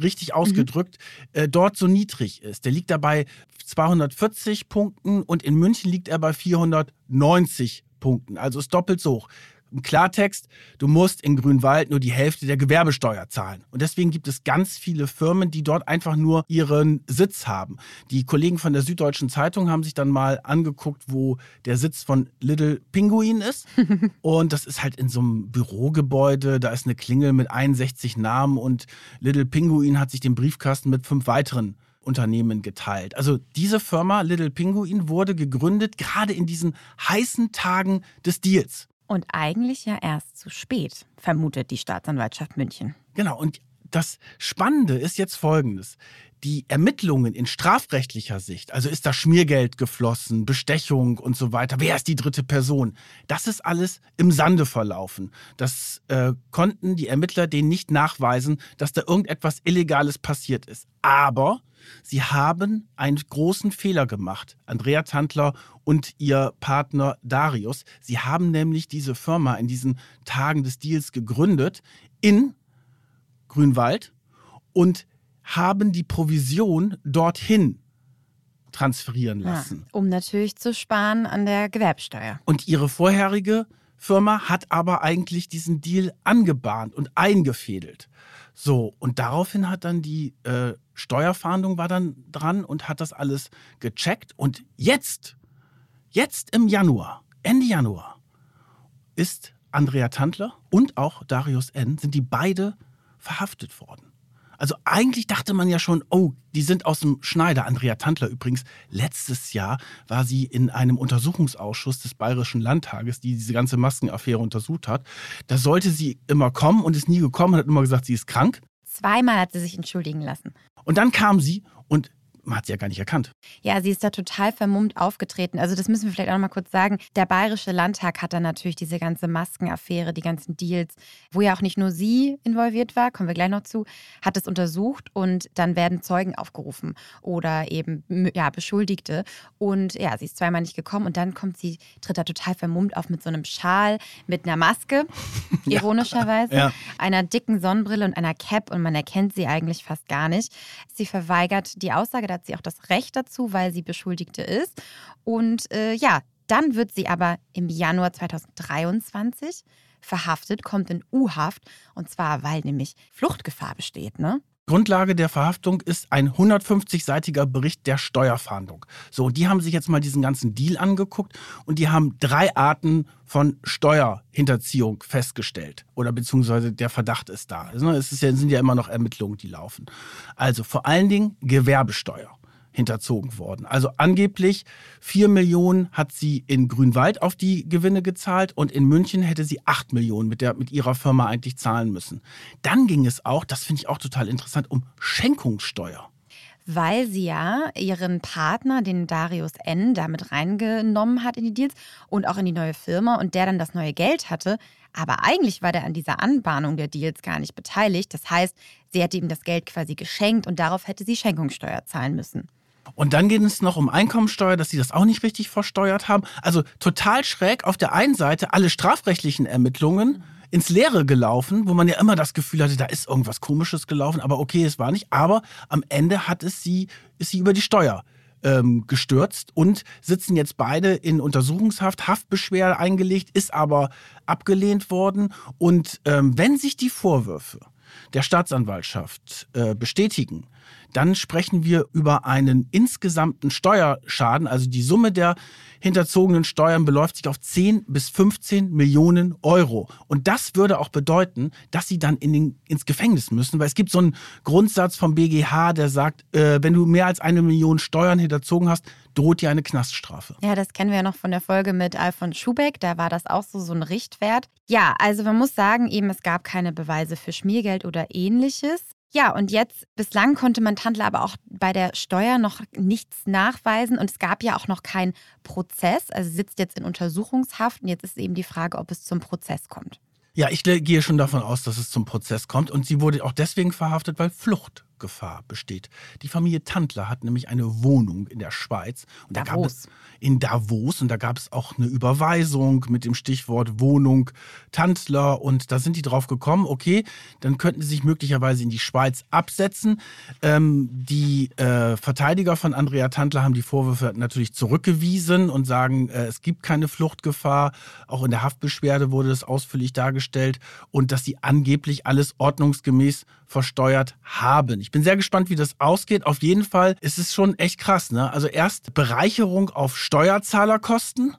C: richtig mhm. ausgedrückt, mhm. äh, dort so niedrig ist. Der liegt dabei 240 Punkten und in München liegt er bei 490 Punkten. Also ist doppelt so hoch. Im Klartext, du musst in Grünwald nur die Hälfte der Gewerbesteuer zahlen. Und deswegen gibt es ganz viele Firmen, die dort einfach nur ihren Sitz haben. Die Kollegen von der Süddeutschen Zeitung haben sich dann mal angeguckt, wo der Sitz von Little Pinguin ist. [LAUGHS] und das ist halt in so einem Bürogebäude. Da ist eine Klingel mit 61 Namen und Little Pinguin hat sich den Briefkasten mit fünf weiteren Unternehmen geteilt. Also diese Firma Little Pinguin wurde gegründet gerade in diesen heißen Tagen des Deals.
B: Und eigentlich ja erst zu spät, vermutet die Staatsanwaltschaft München.
C: Genau, und das Spannende ist jetzt Folgendes. Die Ermittlungen in strafrechtlicher Sicht, also ist da Schmiergeld geflossen, Bestechung und so weiter, wer ist die dritte Person, das ist alles im Sande verlaufen. Das äh, konnten die Ermittler denen nicht nachweisen, dass da irgendetwas Illegales passiert ist. Aber Sie haben einen großen Fehler gemacht, Andrea Tandler und ihr Partner Darius. Sie haben nämlich diese Firma in diesen Tagen des Deals gegründet in Grünwald und haben die Provision dorthin transferieren lassen.
B: Ja, um natürlich zu sparen an der Gewerbsteuer.
C: Und ihre vorherige Firma hat aber eigentlich diesen Deal angebahnt und eingefädelt. So, und daraufhin hat dann die äh, Steuerfahndung war dann dran und hat das alles gecheckt. Und jetzt, jetzt im Januar, Ende Januar, ist Andrea Tandler und auch Darius N. sind die beide verhaftet worden. Also eigentlich dachte man ja schon, oh, die sind aus dem Schneider. Andrea Tandler übrigens, letztes Jahr war sie in einem Untersuchungsausschuss des Bayerischen Landtages, die diese ganze Maskenaffäre untersucht hat. Da sollte sie immer kommen und ist nie gekommen und hat immer gesagt, sie ist krank.
B: Zweimal hat sie sich entschuldigen lassen.
C: Und dann kam sie und man hat sie ja gar nicht erkannt.
B: Ja, sie ist da total vermummt aufgetreten. Also das müssen wir vielleicht auch noch mal kurz sagen. Der Bayerische Landtag hat dann natürlich diese ganze Maskenaffäre, die ganzen Deals, wo ja auch nicht nur sie involviert war, kommen wir gleich noch zu, hat es untersucht und dann werden Zeugen aufgerufen oder eben ja, Beschuldigte. Und ja, sie ist zweimal nicht gekommen und dann kommt sie, tritt da total vermummt auf mit so einem Schal, mit einer Maske, [LAUGHS] ironischerweise, ja. einer dicken Sonnenbrille und einer Cap und man erkennt sie eigentlich fast gar nicht. Sie verweigert die Aussage da hat sie auch das Recht dazu, weil sie Beschuldigte ist. Und äh, ja, dann wird sie aber im Januar 2023 verhaftet, kommt in U-Haft. Und zwar, weil nämlich Fluchtgefahr besteht, ne?
C: Grundlage der Verhaftung ist ein 150-seitiger Bericht der Steuerfahndung. So, die haben sich jetzt mal diesen ganzen Deal angeguckt und die haben drei Arten von Steuerhinterziehung festgestellt. Oder beziehungsweise der Verdacht ist da. Also, es ist ja, sind ja immer noch Ermittlungen, die laufen. Also vor allen Dingen Gewerbesteuer hinterzogen worden. Also angeblich 4 Millionen hat sie in Grünwald auf die Gewinne gezahlt und in München hätte sie 8 Millionen mit, der, mit ihrer Firma eigentlich zahlen müssen. Dann ging es auch, das finde ich auch total interessant, um Schenkungssteuer
B: weil sie ja ihren Partner, den Darius N., damit reingenommen hat in die Deals und auch in die neue Firma und der dann das neue Geld hatte. Aber eigentlich war der an dieser Anbahnung der Deals gar nicht beteiligt. Das heißt, sie hätte ihm das Geld quasi geschenkt und darauf hätte sie Schenkungssteuer zahlen müssen.
C: Und dann geht es noch um Einkommensteuer, dass sie das auch nicht richtig versteuert haben. Also total schräg auf der einen Seite alle strafrechtlichen Ermittlungen ins Leere gelaufen, wo man ja immer das Gefühl hatte, da ist irgendwas Komisches gelaufen, aber okay, es war nicht. Aber am Ende hat es sie, ist sie über die Steuer ähm, gestürzt und sitzen jetzt beide in Untersuchungshaft. Haftbeschwerde eingelegt, ist aber abgelehnt worden. Und ähm, wenn sich die Vorwürfe der Staatsanwaltschaft äh, bestätigen, dann sprechen wir über einen insgesamten Steuerschaden. Also die Summe der hinterzogenen Steuern beläuft sich auf 10 bis 15 Millionen Euro. Und das würde auch bedeuten, dass sie dann in den, ins Gefängnis müssen, weil es gibt so einen Grundsatz vom BGH, der sagt, äh, wenn du mehr als eine Million Steuern hinterzogen hast, droht dir eine Knaststrafe.
B: Ja, das kennen wir ja noch von der Folge mit Alfons Schubeck. Da war das auch so, so ein Richtwert. Ja, also man muss sagen, eben es gab keine Beweise für Schmiergeld oder ähnliches. Ja, und jetzt, bislang konnte man Tandler aber auch bei der Steuer noch nichts nachweisen und es gab ja auch noch keinen Prozess. Also sitzt jetzt in Untersuchungshaft und jetzt ist eben die Frage, ob es zum Prozess kommt.
C: Ja, ich gehe schon davon aus, dass es zum Prozess kommt und sie wurde auch deswegen verhaftet, weil Flucht Gefahr besteht. Die Familie Tandler hat nämlich eine Wohnung in der Schweiz. Und da gab es in Davos und da gab es auch eine Überweisung mit dem Stichwort Wohnung Tandler und da sind die drauf gekommen, okay, dann könnten sie sich möglicherweise in die Schweiz absetzen. Ähm, die äh, Verteidiger von Andrea Tandler haben die Vorwürfe natürlich zurückgewiesen und sagen, äh, es gibt keine Fluchtgefahr. Auch in der Haftbeschwerde wurde das ausführlich dargestellt und dass sie angeblich alles ordnungsgemäß versteuert haben. Ich bin sehr gespannt, wie das ausgeht. Auf jeden Fall ist es schon echt krass. Ne? Also erst Bereicherung auf Steuerzahlerkosten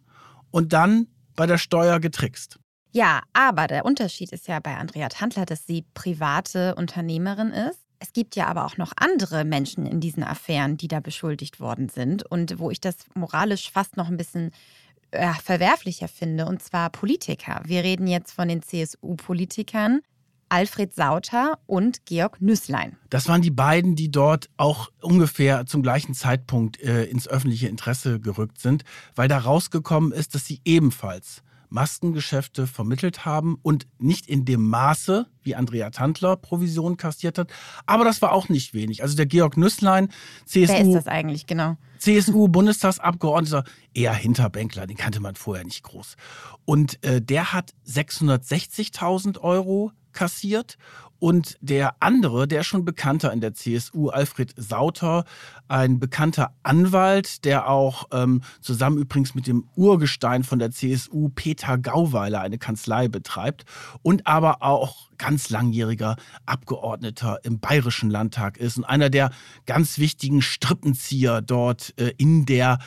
C: und dann bei der Steuer getrickst.
B: Ja, aber der Unterschied ist ja bei Andrea Tandler, dass sie private Unternehmerin ist. Es gibt ja aber auch noch andere Menschen in diesen Affären, die da beschuldigt worden sind und wo ich das moralisch fast noch ein bisschen äh, verwerflicher finde, und zwar Politiker. Wir reden jetzt von den CSU-Politikern, Alfred Sauter und Georg Nüßlein.
C: Das waren die beiden, die dort auch ungefähr zum gleichen Zeitpunkt äh, ins öffentliche Interesse gerückt sind, weil da rausgekommen ist, dass sie ebenfalls Maskengeschäfte vermittelt haben und nicht in dem Maße, wie Andrea Tandler Provision kassiert hat. Aber das war auch nicht wenig. Also der Georg Nüßlein, CSU.
B: Wer ist das eigentlich, genau?
C: CSU-Bundestagsabgeordneter, [LAUGHS] eher Hinterbänkler, den kannte man vorher nicht groß. Und äh, der hat 660.000 Euro kassiert. Und der andere, der schon bekannter in der CSU, Alfred Sauter, ein bekannter Anwalt, der auch ähm, zusammen übrigens mit dem Urgestein von der CSU, Peter Gauweiler, eine Kanzlei betreibt und aber auch ganz langjähriger Abgeordneter im Bayerischen Landtag ist und einer der ganz wichtigen Strippenzieher dort äh, in der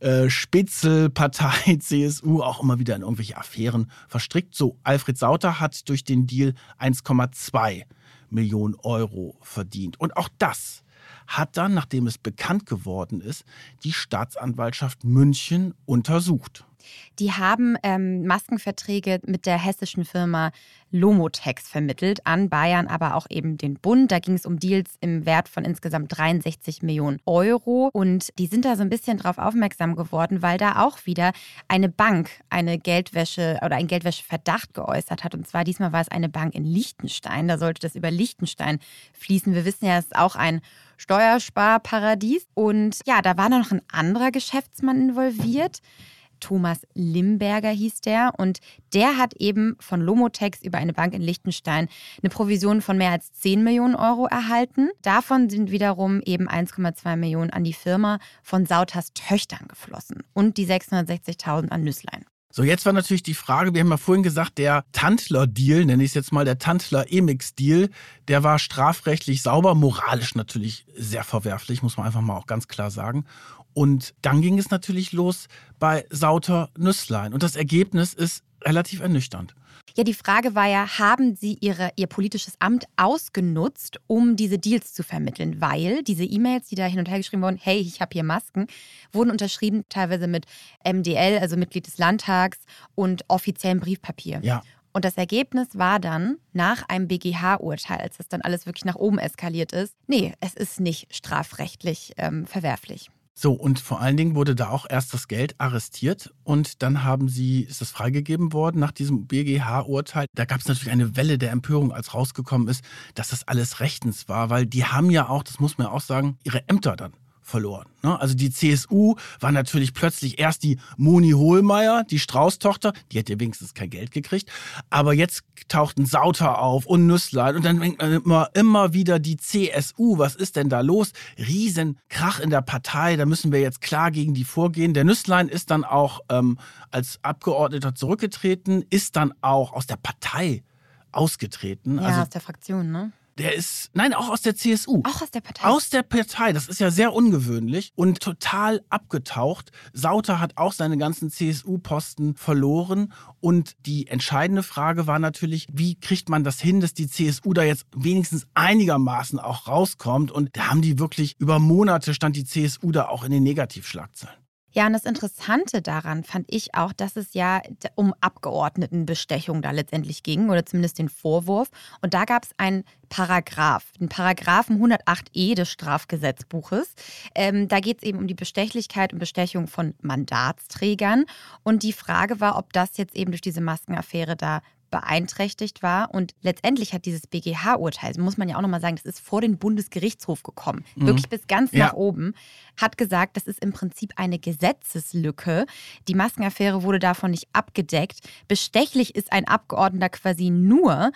C: äh, Spitzelpartei [LAUGHS] CSU auch immer wieder in irgendwelche Affären verstrickt. So, Alfred Sauter hat durch den Deal 1,2 Millionen Euro verdient. Und auch das hat dann, nachdem es bekannt geworden ist, die Staatsanwaltschaft München untersucht.
B: Die haben ähm, Maskenverträge mit der hessischen Firma Lomotex vermittelt an Bayern, aber auch eben den Bund. Da ging es um Deals im Wert von insgesamt 63 Millionen Euro. Und die sind da so ein bisschen drauf aufmerksam geworden, weil da auch wieder eine Bank eine Geldwäsche oder ein Geldwäscheverdacht geäußert hat. Und zwar diesmal war es eine Bank in Liechtenstein. Da sollte das über Liechtenstein fließen. Wir wissen ja, es ist auch ein Steuersparparadies. Und ja, da war noch ein anderer Geschäftsmann involviert. Thomas Limberger hieß der. Und der hat eben von Lomotex über eine Bank in Liechtenstein eine Provision von mehr als 10 Millionen Euro erhalten. Davon sind wiederum eben 1,2 Millionen an die Firma von Sautas Töchtern geflossen und die 660.000 an Nüsslein.
C: So, jetzt war natürlich die Frage, wir haben ja vorhin gesagt, der Tantler-Deal, nenne ich es jetzt mal, der Tantler-Emix-Deal, der war strafrechtlich sauber, moralisch natürlich sehr verwerflich, muss man einfach mal auch ganz klar sagen. Und dann ging es natürlich los bei Sauter Nüsslein. Und das Ergebnis ist relativ ernüchternd.
B: Ja, die Frage war ja, haben Sie ihre, Ihr politisches Amt ausgenutzt, um diese Deals zu vermitteln? Weil diese E-Mails, die da hin und her geschrieben wurden, hey, ich habe hier Masken, wurden unterschrieben teilweise mit MDL, also Mitglied des Landtags und offiziellem Briefpapier.
C: Ja.
B: Und das Ergebnis war dann nach einem BGH-Urteil, als das dann alles wirklich nach oben eskaliert ist, nee, es ist nicht strafrechtlich ähm, verwerflich.
C: So, und vor allen Dingen wurde da auch erst das Geld arrestiert und dann haben sie, ist das freigegeben worden nach diesem BGH-Urteil. Da gab es natürlich eine Welle der Empörung, als rausgekommen ist, dass das alles rechtens war, weil die haben ja auch, das muss man ja auch sagen, ihre Ämter dann verloren. Ne? Also die CSU war natürlich plötzlich erst die Moni Hohlmeier, die Strauß-Tochter, die hätte wenigstens kein Geld gekriegt, aber jetzt tauchten Sauter auf und Nüsslein und dann denkt man immer, immer wieder die CSU, was ist denn da los? Riesenkrach in der Partei, da müssen wir jetzt klar gegen die vorgehen. Der Nüsslein ist dann auch ähm, als Abgeordneter zurückgetreten, ist dann auch aus der Partei ausgetreten.
B: Ja,
C: also
B: aus der Fraktion, ne?
C: Der ist, nein, auch aus der CSU.
B: Auch aus der Partei.
C: Aus der Partei, das ist ja sehr ungewöhnlich und total abgetaucht. Sauter hat auch seine ganzen CSU-Posten verloren und die entscheidende Frage war natürlich, wie kriegt man das hin, dass die CSU da jetzt wenigstens einigermaßen auch rauskommt und da haben die wirklich über Monate stand die CSU da auch in den Negativschlagzeilen.
B: Ja, und das Interessante daran fand ich auch, dass es ja um Abgeordnetenbestechung da letztendlich ging oder zumindest den Vorwurf. Und da gab es einen Paragraph, den Paragraphen 108e des Strafgesetzbuches. Ähm, da geht es eben um die Bestechlichkeit und Bestechung von Mandatsträgern. Und die Frage war, ob das jetzt eben durch diese Maskenaffäre da beeinträchtigt war. Und letztendlich hat dieses BGH-Urteil, muss man ja auch nochmal sagen, das ist vor den Bundesgerichtshof gekommen, mhm. wirklich bis ganz ja. nach oben, hat gesagt, das ist im Prinzip eine Gesetzeslücke. Die Maskenaffäre wurde davon nicht abgedeckt. Bestechlich ist ein Abgeordneter quasi nur,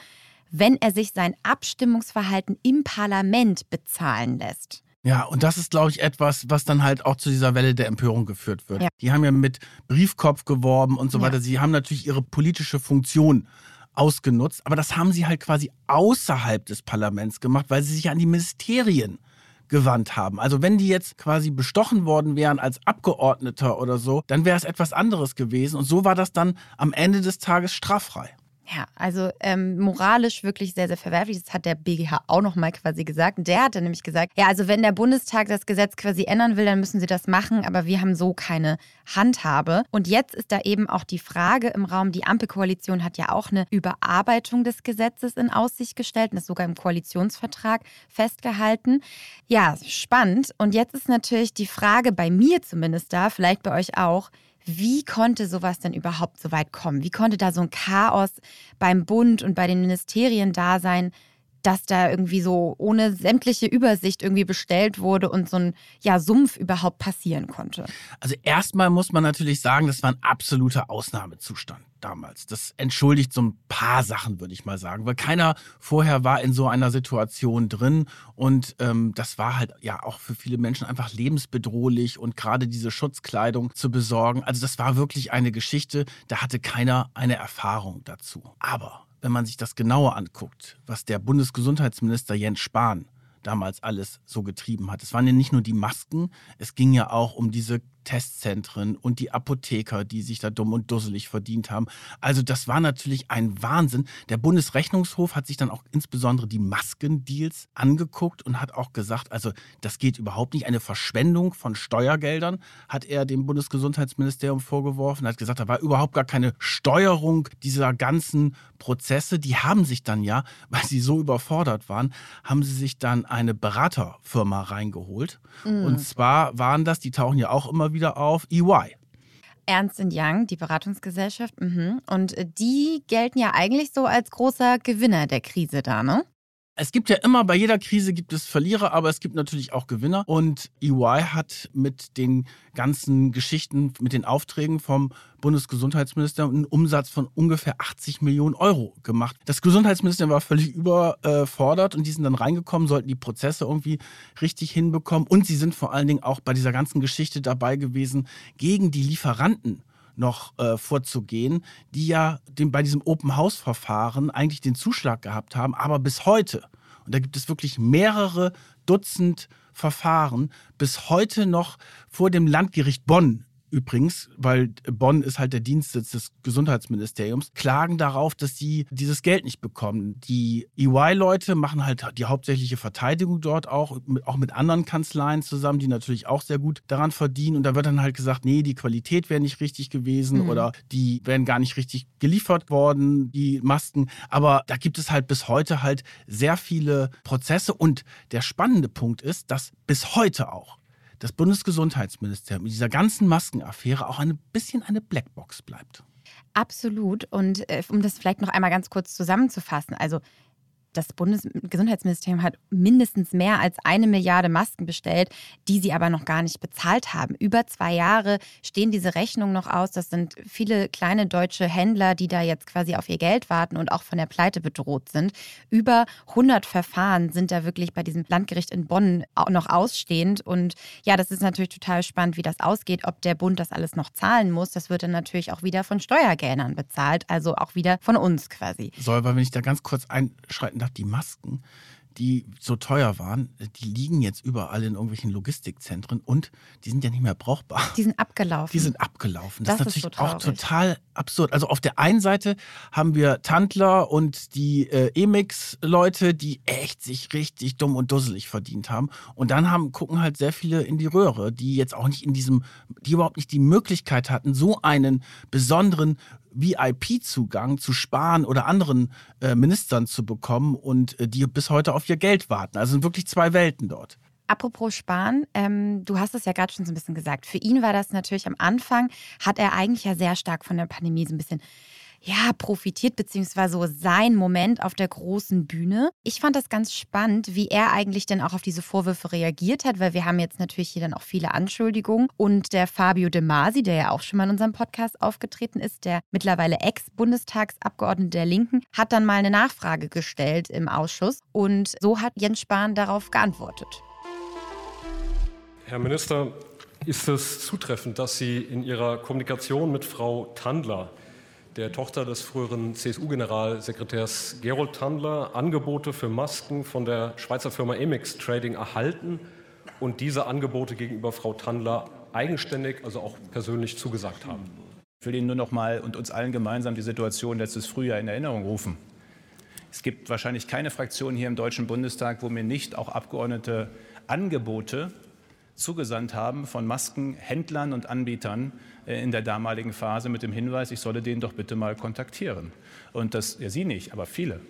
B: wenn er sich sein Abstimmungsverhalten im Parlament bezahlen lässt.
C: Ja, und das ist, glaube ich, etwas, was dann halt auch zu dieser Welle der Empörung geführt wird. Ja. Die haben ja mit Briefkopf geworben und so ja. weiter. Sie haben natürlich ihre politische Funktion ausgenutzt, aber das haben sie halt quasi außerhalb des Parlaments gemacht, weil sie sich an die Ministerien gewandt haben. Also wenn die jetzt quasi bestochen worden wären als Abgeordneter oder so, dann wäre es etwas anderes gewesen. Und so war das dann am Ende des Tages straffrei.
B: Ja, also ähm, moralisch wirklich sehr, sehr verwerflich. Das hat der BGH auch nochmal quasi gesagt. Der hat dann nämlich gesagt, ja, also wenn der Bundestag das Gesetz quasi ändern will, dann müssen sie das machen, aber wir haben so keine Handhabe. Und jetzt ist da eben auch die Frage im Raum, die Ampelkoalition hat ja auch eine Überarbeitung des Gesetzes in Aussicht gestellt und das sogar im Koalitionsvertrag festgehalten. Ja, spannend. Und jetzt ist natürlich die Frage bei mir zumindest da, vielleicht bei euch auch, wie konnte sowas denn überhaupt so weit kommen? Wie konnte da so ein Chaos beim Bund und bei den Ministerien da sein, dass da irgendwie so ohne sämtliche Übersicht irgendwie bestellt wurde und so ein ja, Sumpf überhaupt passieren konnte?
C: Also erstmal muss man natürlich sagen, das war ein absoluter Ausnahmezustand damals. Das entschuldigt so ein paar Sachen, würde ich mal sagen, weil keiner vorher war in so einer Situation drin und ähm, das war halt ja auch für viele Menschen einfach lebensbedrohlich und gerade diese Schutzkleidung zu besorgen. Also das war wirklich eine Geschichte, da hatte keiner eine Erfahrung dazu. Aber wenn man sich das genauer anguckt, was der Bundesgesundheitsminister Jens Spahn damals alles so getrieben hat. Es waren ja nicht nur die Masken, es ging ja auch um diese Testzentren und die Apotheker, die sich da dumm und dusselig verdient haben. Also das war natürlich ein Wahnsinn. Der Bundesrechnungshof hat sich dann auch insbesondere die Maskendeals angeguckt und hat auch gesagt, also das geht überhaupt nicht. Eine Verschwendung von Steuergeldern hat er dem Bundesgesundheitsministerium vorgeworfen. Er hat gesagt, da war überhaupt gar keine Steuerung dieser ganzen Prozesse. Die haben sich dann ja, [LAUGHS] weil sie so überfordert waren, haben sie sich dann eine Beraterfirma reingeholt. Mhm. Und zwar waren das, die tauchen ja auch immer wieder auf, EY.
B: Ernst Young, die Beratungsgesellschaft. Mhm. Und die gelten ja eigentlich so als großer Gewinner der Krise da, ne?
C: Es gibt ja immer, bei jeder Krise gibt es Verlierer, aber es gibt natürlich auch Gewinner. Und EY hat mit den ganzen Geschichten, mit den Aufträgen vom Bundesgesundheitsminister einen Umsatz von ungefähr 80 Millionen Euro gemacht. Das Gesundheitsministerium war völlig überfordert und die sind dann reingekommen, sollten die Prozesse irgendwie richtig hinbekommen. Und sie sind vor allen Dingen auch bei dieser ganzen Geschichte dabei gewesen, gegen die Lieferanten noch äh, vorzugehen, die ja den, bei diesem Open-House-Verfahren eigentlich den Zuschlag gehabt haben, aber bis heute, und da gibt es wirklich mehrere Dutzend Verfahren, bis heute noch vor dem Landgericht Bonn übrigens, weil Bonn ist halt der Dienstsitz des Gesundheitsministeriums, klagen darauf, dass sie dieses Geld nicht bekommen. Die EY-Leute machen halt die hauptsächliche Verteidigung dort auch, auch mit anderen Kanzleien zusammen, die natürlich auch sehr gut daran verdienen. Und da wird dann halt gesagt, nee, die Qualität wäre nicht richtig gewesen mhm. oder die wären gar nicht richtig geliefert worden, die Masken. Aber da gibt es halt bis heute halt sehr viele Prozesse. Und der spannende Punkt ist, dass bis heute auch das Bundesgesundheitsministerium mit dieser ganzen Maskenaffäre auch ein bisschen eine Blackbox bleibt.
B: Absolut. Und äh, um das vielleicht noch einmal ganz kurz zusammenzufassen, also Das Bundesgesundheitsministerium hat mindestens mehr als eine Milliarde Masken bestellt, die sie aber noch gar nicht bezahlt haben. Über zwei Jahre stehen diese Rechnungen noch aus. Das sind viele kleine deutsche Händler, die da jetzt quasi auf ihr Geld warten und auch von der Pleite bedroht sind. Über 100 Verfahren sind da wirklich bei diesem Landgericht in Bonn noch ausstehend. Und ja, das ist natürlich total spannend, wie das ausgeht, ob der Bund das alles noch zahlen muss. Das wird dann natürlich auch wieder von Steuergeldern bezahlt, also auch wieder von uns quasi.
C: Soll, weil wenn ich da ganz kurz einschreiten darf, die Masken, die so teuer waren, die liegen jetzt überall in irgendwelchen Logistikzentren und die sind ja nicht mehr brauchbar.
B: Die sind abgelaufen.
C: Die sind abgelaufen. Das,
B: Das
C: ist natürlich
B: so
C: auch total absurd. Also auf der einen Seite haben wir Tandler und die äh, Emix-Leute, die echt sich richtig dumm und dusselig verdient haben. Und dann haben, gucken halt sehr viele in die Röhre, die jetzt auch nicht in diesem, die überhaupt nicht die Möglichkeit hatten, so einen besonderen VIP-Zugang zu Spahn oder anderen äh, Ministern zu bekommen und äh, die bis heute auf ihr Geld warten. Also sind wirklich zwei Welten dort.
B: Apropos Spahn, ähm, du hast es ja gerade schon so ein bisschen gesagt. Für ihn war das natürlich am Anfang, hat er eigentlich ja sehr stark von der Pandemie so ein bisschen ja, profitiert, beziehungsweise so sein Moment auf der großen Bühne. Ich fand das ganz spannend, wie er eigentlich denn auch auf diese Vorwürfe reagiert hat, weil wir haben jetzt natürlich hier dann auch viele Anschuldigungen. Und der Fabio De Masi, der ja auch schon mal in unserem Podcast aufgetreten ist, der mittlerweile Ex-Bundestagsabgeordnete der Linken, hat dann mal eine Nachfrage gestellt im Ausschuss. Und so hat Jens Spahn darauf geantwortet.
H: Herr Minister, ist es zutreffend, dass Sie in Ihrer Kommunikation mit Frau Tandler, der Tochter des früheren CSU-Generalsekretärs Gerold Tandler, Angebote für Masken von der Schweizer Firma Emix Trading erhalten und diese Angebote gegenüber Frau Tandler eigenständig, also auch persönlich zugesagt haben?
I: Ich will Ihnen nur noch mal und uns allen gemeinsam die Situation letztes Frühjahr in Erinnerung rufen. Es gibt wahrscheinlich keine Fraktion hier im Deutschen Bundestag, wo mir nicht auch Abgeordnete Angebote zugesandt haben von Maskenhändlern und Anbietern äh, in der damaligen Phase mit dem Hinweis, ich solle den doch bitte mal kontaktieren. Und das, ja Sie nicht, aber viele.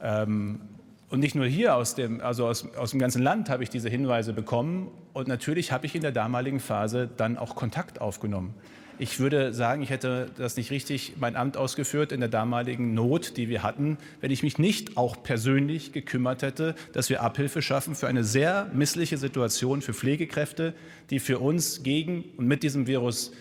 I: Ähm, und nicht nur hier aus dem, also aus, aus dem ganzen Land habe ich diese Hinweise bekommen. Und natürlich habe ich in der damaligen Phase dann auch Kontakt aufgenommen. Ich würde sagen, ich hätte das nicht richtig mein Amt ausgeführt in der damaligen Not, die wir hatten, wenn ich mich nicht auch persönlich gekümmert hätte, dass wir Abhilfe schaffen für eine sehr missliche Situation für Pflegekräfte, die für uns gegen und mit diesem Virus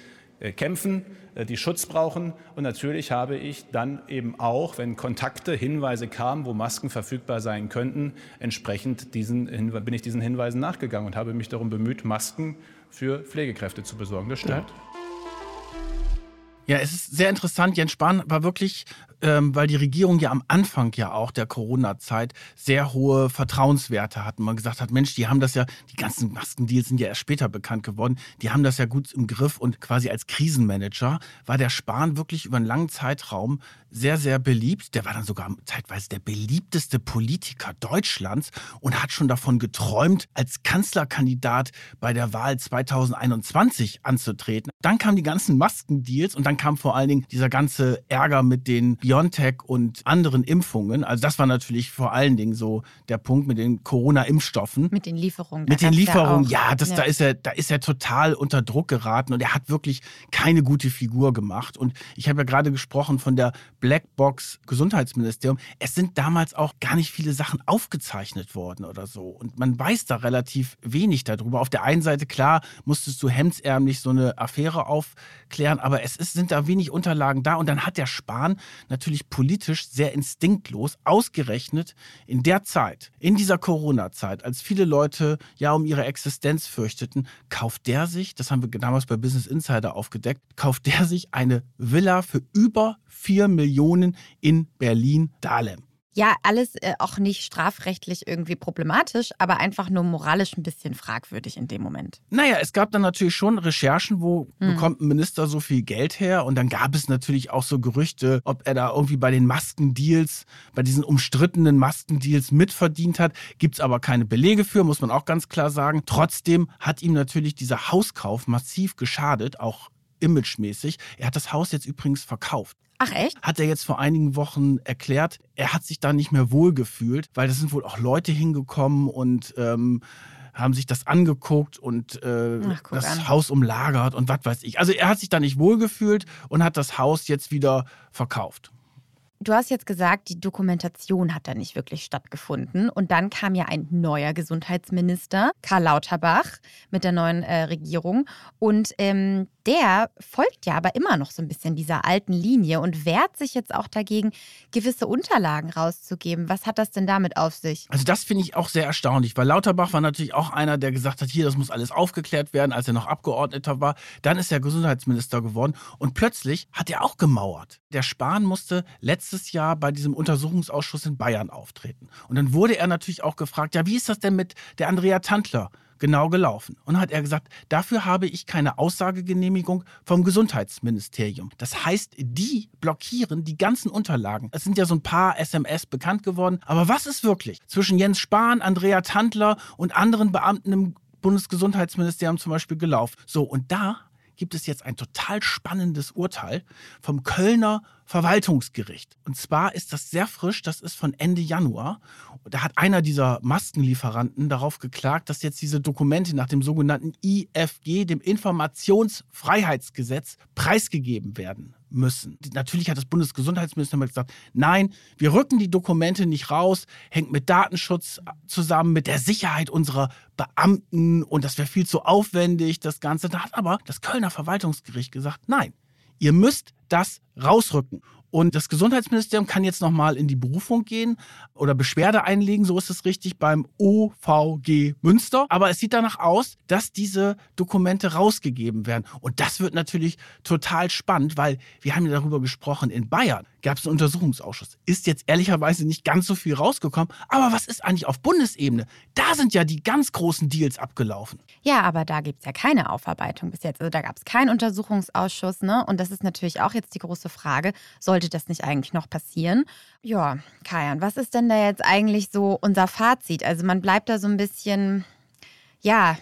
I: äh, kämpfen, äh, die Schutz brauchen. Und natürlich habe ich dann eben auch, wenn Kontakte, Hinweise kamen, wo Masken verfügbar sein könnten, entsprechend diesen, bin ich diesen Hinweisen nachgegangen und habe mich darum bemüht, Masken für Pflegekräfte zu besorgen. Das stimmt.
C: Ja, es ist sehr interessant. Jens Spahn war wirklich, ähm, weil die Regierung ja am Anfang ja auch der Corona-Zeit sehr hohe Vertrauenswerte hatten. Man gesagt hat, Mensch, die haben das ja, die ganzen Maskendeals sind ja erst später bekannt geworden, die haben das ja gut im Griff und quasi als Krisenmanager war der Spahn wirklich über einen langen Zeitraum sehr, sehr beliebt. Der war dann sogar zeitweise der beliebteste Politiker Deutschlands und hat schon davon geträumt, als Kanzlerkandidat bei der Wahl 2021 anzutreten. Dann kamen die ganzen Maskendeals und dann kam vor allen Dingen dieser ganze Ärger mit den BioNTech und anderen Impfungen. Also das war natürlich vor allen Dingen so der Punkt mit den Corona-Impfstoffen.
B: Mit den Lieferungen.
C: Mit den Lieferungen,
B: ja,
C: das, Da, ist er, da ist er total unter Druck geraten und er hat wirklich keine gute Figur gemacht. Und ich habe ja gerade gesprochen von der Blackbox Gesundheitsministerium. Es sind damals auch gar nicht viele Sachen aufgezeichnet worden oder so. Und man weiß da relativ wenig darüber. Auf der einen Seite, klar, musstest du hemdsärmlich so eine Affäre aufklären, aber es ist, sind da wenig Unterlagen da. Und dann hat der Spahn natürlich politisch sehr instinktlos ausgerechnet in der Zeit, in dieser Corona-Zeit, als viele Leute ja um ihre Existenz fürchteten, kauft der sich, das haben wir damals bei Business Insider aufgedeckt, kauft der sich eine Villa für über 4 Millionen in Berlin-Dahlem.
B: Ja, alles äh, auch nicht strafrechtlich irgendwie problematisch, aber einfach nur moralisch ein bisschen fragwürdig in dem Moment.
C: Naja, es gab dann natürlich schon Recherchen, wo
B: Hm.
C: bekommt ein Minister so viel Geld her? Und dann gab es natürlich auch so Gerüchte, ob er da irgendwie bei den Maskendeals, bei diesen umstrittenen Maskendeals mitverdient hat. Gibt es aber keine Belege für, muss man auch ganz klar sagen. Trotzdem hat ihm natürlich dieser Hauskauf massiv geschadet, auch imagemäßig. Er hat das Haus jetzt übrigens verkauft.
B: Ach echt?
C: Hat er jetzt vor einigen Wochen erklärt, er hat sich da nicht mehr wohl gefühlt, weil da sind wohl auch Leute hingekommen und ähm, haben sich das angeguckt und äh,
B: Ach,
C: das
B: an.
C: Haus umlagert und was weiß ich. Also er hat sich da nicht wohl gefühlt und hat das Haus jetzt wieder verkauft.
B: Du hast jetzt gesagt, die Dokumentation hat da nicht wirklich stattgefunden. Und dann kam ja ein neuer Gesundheitsminister, Karl Lauterbach, mit der neuen äh, Regierung. Und ähm, der folgt ja aber immer noch so ein bisschen dieser alten Linie und wehrt sich jetzt auch dagegen, gewisse Unterlagen rauszugeben. Was hat das denn damit auf sich?
C: Also das finde ich auch sehr erstaunlich, weil Lauterbach war natürlich auch einer, der gesagt hat, hier, das muss alles aufgeklärt werden, als er noch Abgeordneter war. Dann ist er Gesundheitsminister geworden und plötzlich hat er auch gemauert. Der Spahn musste letztes Jahr bei diesem Untersuchungsausschuss in Bayern auftreten. Und dann wurde er natürlich auch gefragt, ja, wie ist das denn mit der Andrea Tantler? Genau gelaufen. Und hat er gesagt, dafür habe ich keine Aussagegenehmigung vom Gesundheitsministerium. Das heißt, die blockieren die ganzen Unterlagen. Es sind ja so ein paar SMS bekannt geworden. Aber was ist wirklich zwischen Jens Spahn, Andrea Tandler und anderen Beamten im Bundesgesundheitsministerium zum Beispiel gelaufen? So, und da gibt es jetzt ein total spannendes Urteil vom Kölner Verwaltungsgericht. Und zwar ist das sehr frisch, das ist von Ende Januar. Da hat einer dieser Maskenlieferanten darauf geklagt, dass jetzt diese Dokumente nach dem sogenannten IFG, dem Informationsfreiheitsgesetz, preisgegeben werden müssen. Natürlich hat das Bundesgesundheitsministerium gesagt, nein, wir rücken die Dokumente nicht raus, hängt mit Datenschutz zusammen, mit der Sicherheit unserer Beamten und das wäre viel zu aufwendig, das Ganze. Da hat aber das Kölner Verwaltungsgericht gesagt, nein, ihr müsst das rausrücken. Und das Gesundheitsministerium kann jetzt nochmal in die Berufung gehen oder Beschwerde einlegen, so ist es richtig, beim OVG Münster. Aber es sieht danach aus, dass diese Dokumente rausgegeben werden. Und das wird natürlich total spannend, weil wir haben ja darüber gesprochen, in Bayern gab es einen Untersuchungsausschuss. Ist jetzt ehrlicherweise nicht ganz so viel rausgekommen. Aber was ist eigentlich auf Bundesebene? Da sind ja die ganz großen Deals abgelaufen.
B: Ja, aber da gibt es ja keine Aufarbeitung bis jetzt. Also da gab es keinen Untersuchungsausschuss. Ne? Und das ist natürlich auch jetzt die große Frage, sollte das nicht eigentlich noch passieren? Ja, Kajan, was ist denn da jetzt eigentlich so unser Fazit? Also man bleibt da so ein bisschen, ja,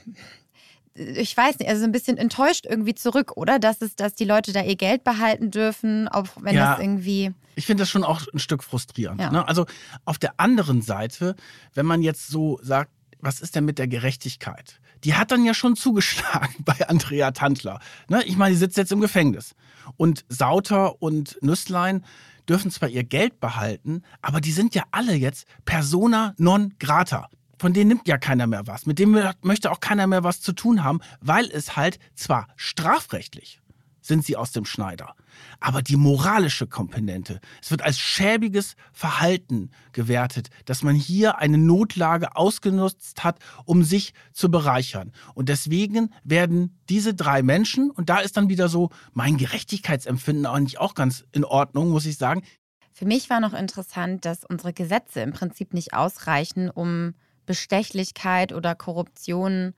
B: ich weiß nicht, also ein bisschen enttäuscht irgendwie zurück, oder? Dass es, dass die Leute da ihr Geld behalten dürfen, auch wenn ja, das irgendwie.
C: Ich finde das schon auch ein Stück frustrierend. Ja. Ne? Also auf der anderen Seite, wenn man jetzt so sagt, was ist denn mit der Gerechtigkeit? Die hat dann ja schon zugeschlagen [LAUGHS] bei Andrea Tantler. Ne? Ich meine, die sitzt jetzt im Gefängnis. Und Sauter und Nüsslein dürfen zwar ihr Geld behalten, aber die sind ja alle jetzt persona non grata von denen nimmt ja keiner mehr was. Mit dem möchte auch keiner mehr was zu tun haben, weil es halt zwar strafrechtlich sind sie aus dem Schneider. Aber die moralische Komponente, es wird als schäbiges Verhalten gewertet, dass man hier eine Notlage ausgenutzt hat, um sich zu bereichern. Und deswegen werden diese drei Menschen, und da ist dann wieder so mein Gerechtigkeitsempfinden eigentlich auch ganz in Ordnung, muss ich sagen.
B: Für mich war noch interessant, dass unsere Gesetze im Prinzip nicht ausreichen, um Bestechlichkeit oder Korruption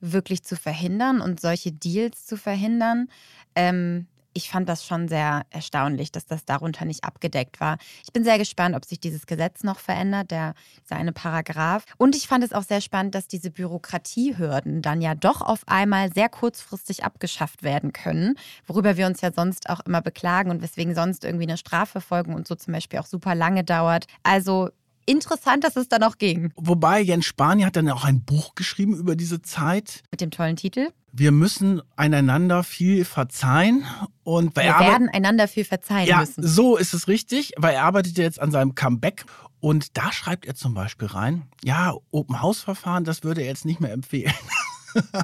B: wirklich zu verhindern und solche Deals zu verhindern. Ähm, ich fand das schon sehr erstaunlich, dass das darunter nicht abgedeckt war. Ich bin sehr gespannt, ob sich dieses Gesetz noch verändert, der dieser eine Paragraph. Und ich fand es auch sehr spannend, dass diese Bürokratiehürden dann ja doch auf einmal sehr kurzfristig abgeschafft werden können, worüber wir uns ja sonst auch immer beklagen und weswegen sonst irgendwie eine Strafverfolgung und so zum Beispiel auch super lange dauert. Also interessant, dass es dann auch ging.
C: Wobei Jens Spahn hat dann auch ein Buch geschrieben über diese Zeit.
B: Mit dem tollen Titel?
C: Wir müssen einander viel verzeihen. Und
B: Wir werden einander viel verzeihen
C: ja,
B: müssen.
C: So ist es richtig, weil er arbeitet jetzt an seinem Comeback. Und da schreibt er zum Beispiel rein, ja, Open-House-Verfahren, das würde er jetzt nicht mehr empfehlen. [LAUGHS]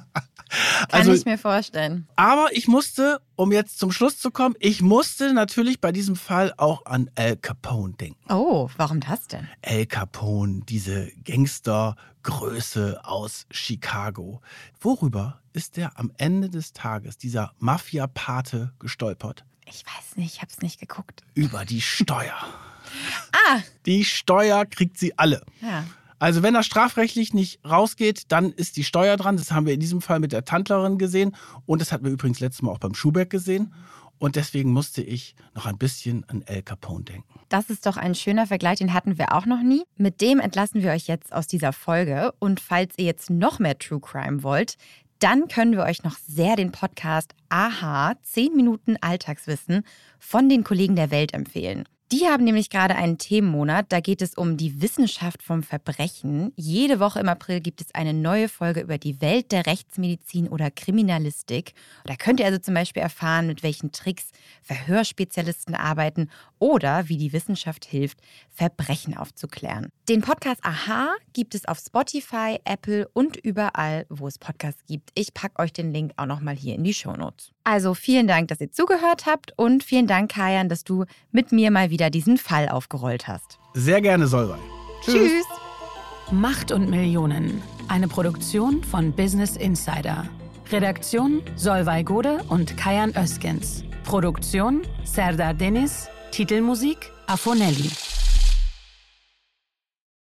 B: Kann also, ich mir vorstellen.
C: Aber ich musste, um jetzt zum Schluss zu kommen, ich musste natürlich bei diesem Fall auch an Al Capone denken.
B: Oh, warum das denn?
C: Al Capone, diese Gangstergröße aus Chicago. Worüber ist der am Ende des Tages, dieser Mafia-Pate, gestolpert?
B: Ich weiß nicht, ich habe es nicht geguckt.
C: Über die Steuer. [LAUGHS]
B: ah!
C: Die Steuer kriegt sie alle.
B: Ja.
C: Also wenn das strafrechtlich nicht rausgeht, dann ist die Steuer dran. Das haben wir in diesem Fall mit der Tantlerin gesehen und das hatten wir übrigens letztes Mal auch beim Schubeck gesehen. Und deswegen musste ich noch ein bisschen an El Capone denken.
B: Das ist doch ein schöner Vergleich, den hatten wir auch noch nie. Mit dem entlassen wir euch jetzt aus dieser Folge. Und falls ihr jetzt noch mehr True Crime wollt, dann können wir euch noch sehr den Podcast Aha, 10 Minuten Alltagswissen von den Kollegen der Welt empfehlen. Die haben nämlich gerade einen Themenmonat. Da geht es um die Wissenschaft vom Verbrechen. Jede Woche im April gibt es eine neue Folge über die Welt der Rechtsmedizin oder Kriminalistik. Da könnt ihr also zum Beispiel erfahren, mit welchen Tricks Verhörspezialisten arbeiten oder wie die Wissenschaft hilft, Verbrechen aufzuklären. Den Podcast Aha gibt es auf Spotify, Apple und überall, wo es Podcasts gibt. Ich packe euch den Link auch nochmal hier in die Shownotes. Also vielen Dank, dass ihr zugehört habt und vielen Dank, Kajan, dass du mit mir mal wieder diesen Fall aufgerollt hast.
C: Sehr gerne, Solvay.
B: Tschüss. Tschüss.
A: Macht und Millionen. Eine Produktion von Business Insider. Redaktion Solvay Gode und Kajan Öskens. Produktion Serdar Deniz. Titelmusik Afonelli.